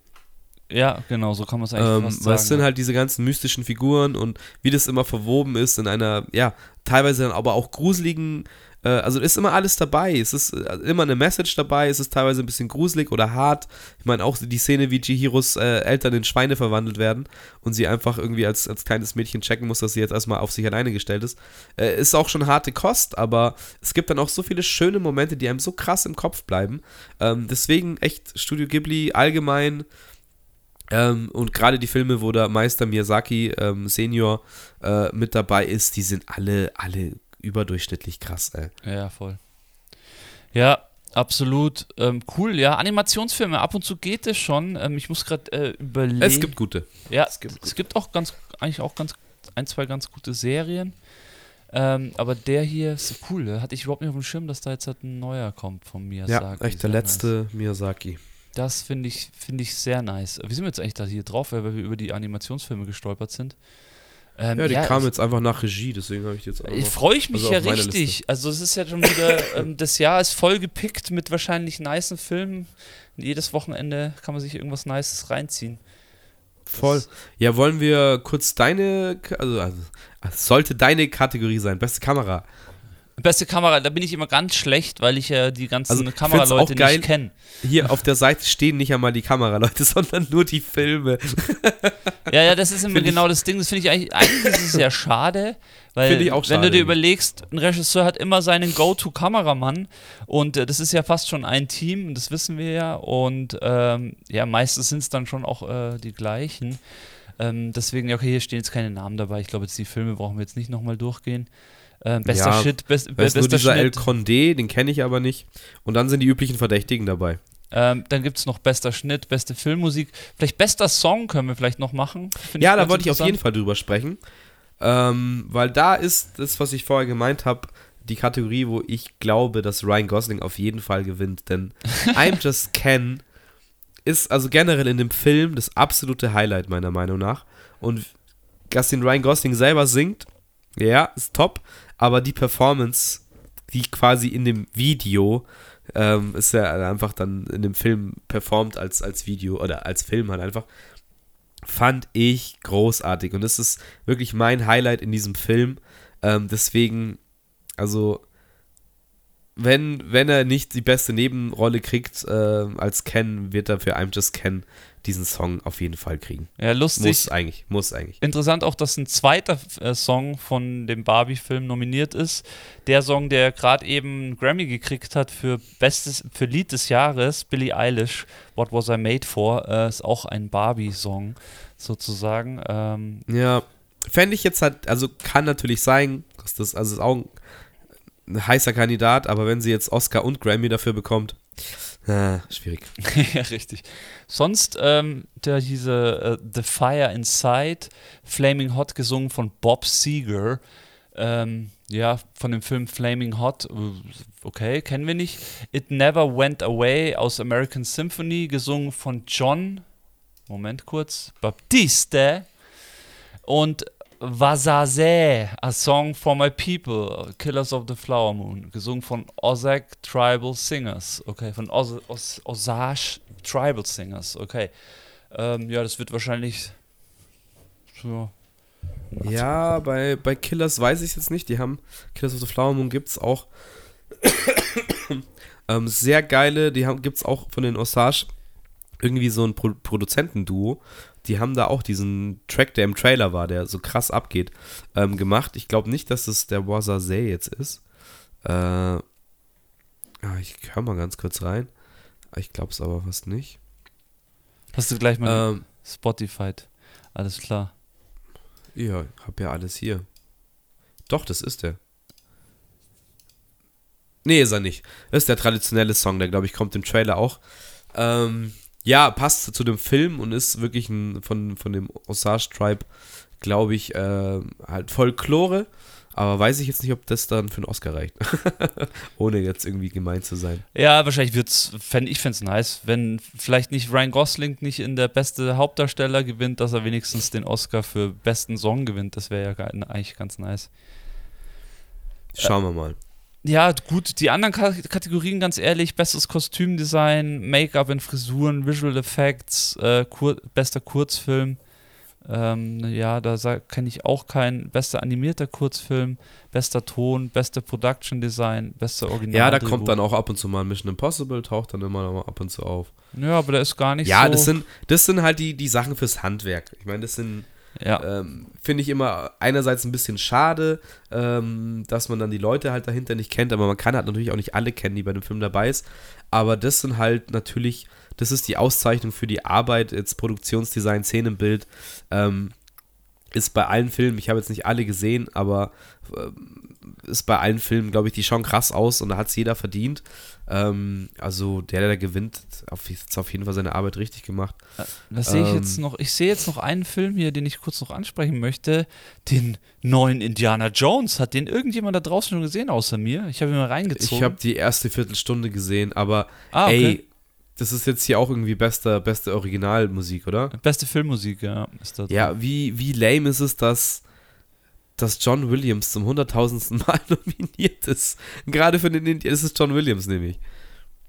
S2: Ja, genau, so kann man es eigentlich
S1: Ähm,
S2: fast
S1: weil es
S2: sagen.
S1: sind halt diese ganzen mystischen Figuren und wie das immer verwoben ist in einer, ja, teilweise dann aber auch gruseligen, äh, also ist immer alles dabei. Es ist äh, immer eine Message dabei, es ist teilweise ein bisschen gruselig oder hart. Ich meine auch die Szene, wie Chihiros äh, Eltern in Schweine verwandelt werden und sie einfach irgendwie als, als kleines Mädchen checken muss, dass sie jetzt erstmal auf sich alleine gestellt ist. Äh, ist auch schon harte Kost, aber es gibt dann auch so viele schöne Momente, die einem so krass im Kopf bleiben. Ähm, deswegen echt Studio Ghibli allgemein ähm, und gerade die Filme, wo der Meister Miyazaki ähm, Senior äh, mit dabei ist, die sind alle, alle überdurchschnittlich krass, ey.
S2: Ja, voll. Ja, absolut. Ähm, cool, ja. Animationsfilme, ab und zu geht es schon. Ähm, ich muss gerade äh, überlegen.
S1: Es gibt gute.
S2: ja,
S1: es gibt
S2: es gibt auch ganz, eigentlich auch ganz, ein, zwei ganz gute Serien. Ähm, aber der hier ist cool. Da hatte ich überhaupt nicht auf dem Schirm, dass da jetzt halt ein neuer kommt von Miyazaki.
S1: Ja, echt der letzte Miyazaki.
S2: Das finde ich, finde ich sehr nice. Wie sind wir jetzt eigentlich da hier drauf, weil wir über die Animationsfilme gestolpert sind? Ähm,
S1: Ja, die kam
S2: ich,
S1: jetzt einfach nach Regie, deswegen habe ich jetzt auch
S2: Ich freue mich
S1: also
S2: ja richtig.
S1: Liste.
S2: Also es ist ja schon wieder, ähm, das Jahr ist voll gepickt mit wahrscheinlich nicen Filmen. Und jedes Wochenende kann man sich irgendwas Nices reinziehen.
S1: Voll. Ja, wollen wir kurz deine, also, also sollte deine Kategorie sein, beste Kamera.
S2: Beste Kamera, da bin ich immer ganz schlecht, weil ich ja die ganzen
S1: Also,
S2: Kameraleute nicht kenne.
S1: Hier auf der Seite stehen nicht einmal die Kameraleute, sondern nur die Filme.
S2: Ja, ja, das ist immer
S1: Find
S2: genau das Ding. Das finde ich eigentlich, eigentlich ist es ja schade, weil wenn du
S1: schade
S2: dir
S1: irgendwie.
S2: überlegst, ein Regisseur hat immer seinen Go-To-Kameramann und äh, das ist ja fast schon ein Team, und das wissen wir ja. Und ähm, ja, meistens sind es dann schon auch äh, die gleichen. Ähm, deswegen, ja, okay, hier stehen jetzt keine Namen dabei. Ich glaube, jetzt die Filme brauchen wir jetzt nicht nochmal durchgehen. Ähm, bester
S1: Ja,
S2: Shit, best,
S1: ist nur
S2: bester
S1: dieser El
S2: Schnitt.
S1: Condé, den kenne ich aber nicht. Und dann sind die üblichen Verdächtigen dabei.
S2: Ähm, dann gibt es noch bester Schnitt, beste Filmmusik. Vielleicht bester Song können wir vielleicht noch machen. Find
S1: Ja, da wollte ich auf jeden. Fall drüber sprechen. Ähm, weil da ist das, was ich vorher gemeint habe, die Kategorie, wo ich glaube, dass Ryan Gosling auf jeden Fall gewinnt. Denn I'm Just Ken ist also generell in dem Film das absolute Highlight meiner Meinung nach. Und dass den Ryan Gosling selber singt, ja, ist top. Aber die Performance, die quasi in dem Video ähm, ist ja einfach dann in dem Film performt als, als Video oder als Film halt einfach fand ich großartig. Und das ist wirklich mein Highlight in diesem Film. Ähm, deswegen, also, wenn, wenn er nicht die beste Nebenrolle kriegt äh, als Ken, wird er für I'm Just Ken diesen Song auf jeden Fall kriegen.
S2: Ja, lustig.
S1: Muss eigentlich, muss eigentlich.
S2: Interessant auch, dass ein zweiter äh, Song von dem Barbie-Film nominiert ist. Der Song, der gerade eben einen Grammy gekriegt hat für Bestes, für Lied des Jahres, Billie Eilish, What Was I Made For, äh, ist auch ein Barbie-Song sozusagen. Ähm,
S1: Ja, fände ich jetzt halt, also kann natürlich sein, dass das, also ist auch ein, ein heißer Kandidat, aber wenn sie jetzt Oscar und Grammy dafür bekommt, äh, schwierig.
S2: ja, richtig. Sonst, ähm, der diese äh, The Fire Inside, Flaming Hot gesungen von Bob Seger. Ähm, ja, von dem Film Flaming Hot, äh, okay, kennen wir nicht. It Never Went Away aus American Symphony, gesungen von John, Moment kurz, Baptiste. Und Wasase, A Song for My People, Killers of the Flower Moon, gesungen von Ozark Tribal Singers, okay, von Os Os Osage Tribal Singers, okay. Ähm, ja, das wird wahrscheinlich so.
S1: Ja, bei, bei Killers weiß ich jetzt nicht. Die haben Killers of the Flower Moon gibt es auch ähm, sehr geile, die gibt es auch von den Osage irgendwie so ein Pro Produzentenduo. Die haben da auch diesen Track, der im Trailer war, der so krass abgeht, ähm, gemacht. Ich glaube nicht, dass es der Wazazay jetzt ist. Äh, ah, ich höre mal ganz kurz rein. Ich glaube es aber fast nicht.
S2: Hast du gleich mal
S1: Ähm,
S2: Spotify. Alles klar.
S1: Ja, hab ja alles hier. Doch, das ist der. Nee, ist er nicht. Das ist der traditionelle Song, der glaube ich kommt im Trailer auch. Ähm, ja, passt zu dem Film und ist wirklich ein, von, von dem Osage Tribe, glaube ich, äh, halt Folklore. Aber weiß ich jetzt nicht, ob das dann für einen Oscar reicht. Ohne jetzt irgendwie gemein zu sein.
S2: Ja, wahrscheinlich wird's, fänd, ich fände es nice, wenn vielleicht nicht Ryan Gosling nicht in der beste Hauptdarsteller gewinnt, dass er wenigstens den Oscar für besten Song gewinnt. Das wäre ja eigentlich ganz nice.
S1: Schauen wir mal.
S2: Ja, gut, die anderen Ka Kategorien, ganz ehrlich, bestes Kostümdesign, Make-up und Frisuren, Visual Effects, äh, kur bester Kurzfilm. Ähm, ja, da kenne ich auch keinen. Bester animierter Kurzfilm, bester Ton, bester Production Design, bester Original.
S1: Ja, da kommt dann auch ab und zu mal Mission Impossible, taucht dann immer noch mal ab und zu auf.
S2: Ja, aber der ist gar nicht
S1: Ja,
S2: so.
S1: das sind, das sind halt die, die Sachen fürs Handwerk. Ich meine, das sind,
S2: ja.
S1: ähm, finde ich immer einerseits ein bisschen schade, ähm, dass man dann die Leute halt dahinter nicht kennt, aber man kann halt natürlich auch nicht alle kennen, die bei dem Film dabei ist. Aber das sind halt natürlich, das ist die Auszeichnung für die Arbeit, jetzt Produktionsdesign, Szenenbild, ähm, ist bei allen Filmen, ich habe jetzt nicht alle gesehen, aber ähm, ist bei allen Filmen, glaube ich, die schauen krass aus und da hat es jeder verdient. Ähm, also der, der da gewinnt, auf, hat auf jeden Fall seine Arbeit richtig gemacht.
S2: Was sehe ich
S1: ähm,
S2: jetzt noch? Ich sehe jetzt noch einen Film hier, den ich kurz noch ansprechen möchte. Den neuen Indiana Jones. Hat den irgendjemand da draußen schon gesehen, außer mir? Ich habe ihn mal reingezogen.
S1: Ich habe die erste Viertelstunde gesehen, aber
S2: ah, okay.
S1: ey, das ist jetzt hier auch irgendwie bester, beste Originalmusik, oder?
S2: Beste Filmmusik, ja. Ist.
S1: Ja, wie, wie lame ist es, dass, dass John Williams zum hunderttausendsten Mal nominiert ist? Gerade für den Indie, das ist John Williams nämlich.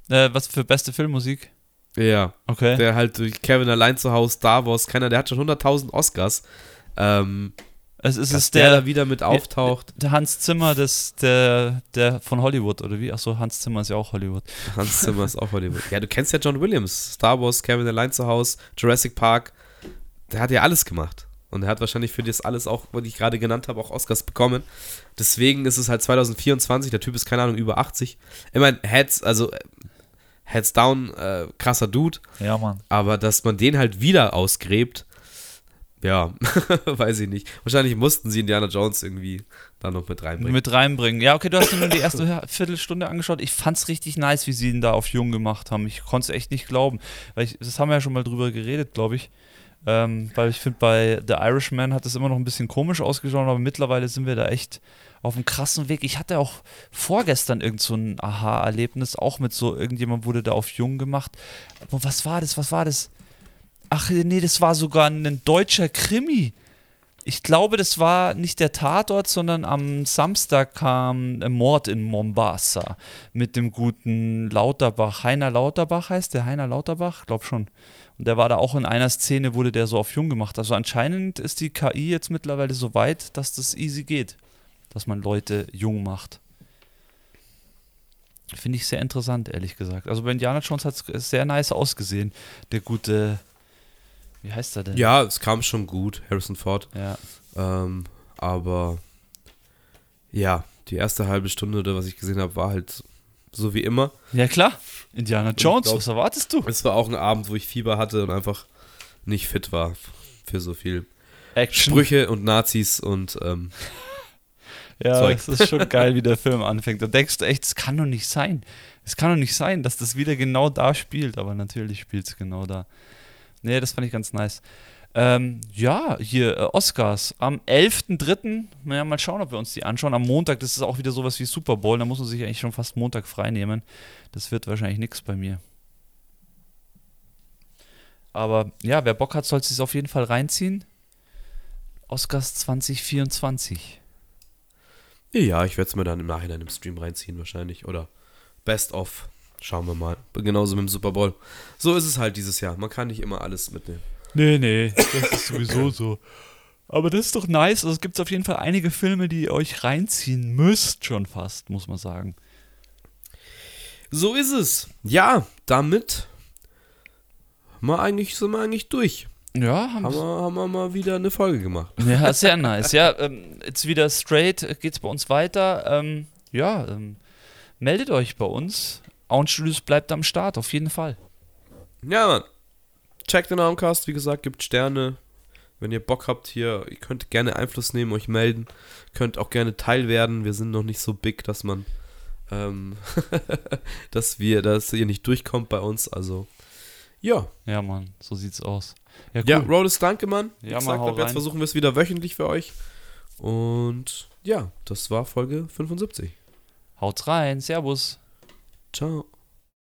S2: Äh, was für beste Filmmusik?
S1: Ja,
S2: Okay.
S1: der halt durch Kevin allein zu Hause, Star Wars, keiner, der hat schon 100.000 Oscars. Ähm,
S2: es ist es
S1: der,
S2: der,
S1: da wieder mit auftaucht.
S2: der Hans Zimmer, des, der, der von Hollywood, oder wie? Achso, Hans Zimmer ist ja auch Hollywood.
S1: Hans Zimmer ist auch Hollywood. Ja, du kennst ja John Williams. Star Wars, Kevin allein zu Hause, Jurassic Park. Der hat ja alles gemacht. Und er hat wahrscheinlich für das alles auch, was ich gerade genannt habe, auch Oscars bekommen. Deswegen ist es halt 2024. Der Typ ist, keine Ahnung, über 80. Ich meine, Heads, also Heads down, äh, krasser Dude.
S2: Ja, Mann.
S1: Aber dass man den halt wieder ausgräbt, Ja, weiß ich nicht. Wahrscheinlich mussten sie Indiana Jones irgendwie da noch mit reinbringen.
S2: Mit reinbringen. Ja, okay, du hast dir nur die erste Viertelstunde angeschaut. Ich fand's richtig nice, wie sie ihn da auf jung gemacht haben. Ich konnte es echt nicht glauben. Weil ich, das haben wir ja schon mal drüber geredet, glaube ich. Ähm, weil ich finde, bei The Irishman hat es immer noch ein bisschen komisch ausgeschaut, aber mittlerweile sind wir da echt auf einem krassen Weg. Ich hatte auch vorgestern irgend so ein Aha-Erlebnis, auch mit so, irgendjemand wurde da auf jung gemacht. Aber was war das? Was war das? Ach nee, das war sogar ein deutscher Krimi. Ich glaube, das war nicht der Tatort, sondern am Samstag kam Mord in Mombasa mit dem guten Lauterbach. Heiner Lauterbach heißt der Heiner Lauterbach? Glaub schon. Und der war da auch in einer Szene, wurde der so auf jung gemacht. Also anscheinend ist die KI jetzt mittlerweile so weit, dass das easy geht, dass man Leute jung macht. Finde ich sehr interessant, ehrlich gesagt. Also bei Indiana Jones hat es sehr nice ausgesehen. Der gute wie heißt er denn?
S1: Ja, es kam schon gut, Harrison Ford.
S2: Ja.
S1: Ähm, aber ja, die erste halbe Stunde oder was ich gesehen habe, war halt so wie immer.
S2: Ja, klar. Indiana Jones, glaub, was erwartest du?
S1: Es war auch ein Abend, wo ich Fieber hatte und einfach nicht fit war für so viel Action. Sprüche und Nazis und ähm,
S2: Ja, Zeug. es ist schon geil, wie der Film anfängt. Da denkst du echt, es kann doch nicht sein. Es kann doch nicht sein, dass das wieder genau da spielt, aber natürlich spielt es genau da. Nee, das fand ich ganz nice. Ähm, ja, hier äh, Oscars am 11.3. Naja, mal schauen, ob wir uns die anschauen. Am Montag, das ist auch wieder sowas wie Super Bowl, da muss man sich eigentlich schon fast Montag frei nehmen. Das wird wahrscheinlich nichts bei mir. Aber ja, wer Bock hat, soll es auf jeden Fall reinziehen. Oscars 2024.
S1: Ja, ich werde es mir dann im Nachhinein im Stream reinziehen, wahrscheinlich. Oder Best of. Schauen wir mal. Genauso mit dem Super Bowl. So ist es halt dieses Jahr. Man kann nicht immer alles mitnehmen.
S2: Nee, nee, das ist sowieso so. Aber das ist doch nice. Also es gibt auf jeden Fall einige Filme, die ihr euch reinziehen müsst, schon fast, muss man sagen.
S1: So ist es. Ja, damit mal eigentlich, sind wir eigentlich durch.
S2: Ja,
S1: haben, haben, wir, haben wir mal wieder eine Folge gemacht.
S2: Ja, sehr nice. Ja, ähm, jetzt wieder straight geht's bei uns weiter. Ähm, ja, ähm, meldet euch bei uns. Auenstudios bleibt am Start, auf jeden Fall.
S1: Ja, Mann. Checkt den Armcast, wie gesagt, gibt Sterne. Wenn ihr Bock habt hier, ihr könnt gerne Einfluss nehmen, euch melden. Könnt auch gerne Teil werden. Wir sind noch nicht so big, dass man, ähm, dass wir, dass ihr nicht durchkommt bei uns. Also, ja.
S2: Ja, Mann, so sieht's aus.
S1: Ja, cool. ja Rodes, danke, Mann.
S2: Wie ja, gesagt, mal
S1: jetzt versuchen wir es wieder wöchentlich für euch. Und ja, das war Folge 75.
S2: Haut's rein. Servus.
S1: Ciao.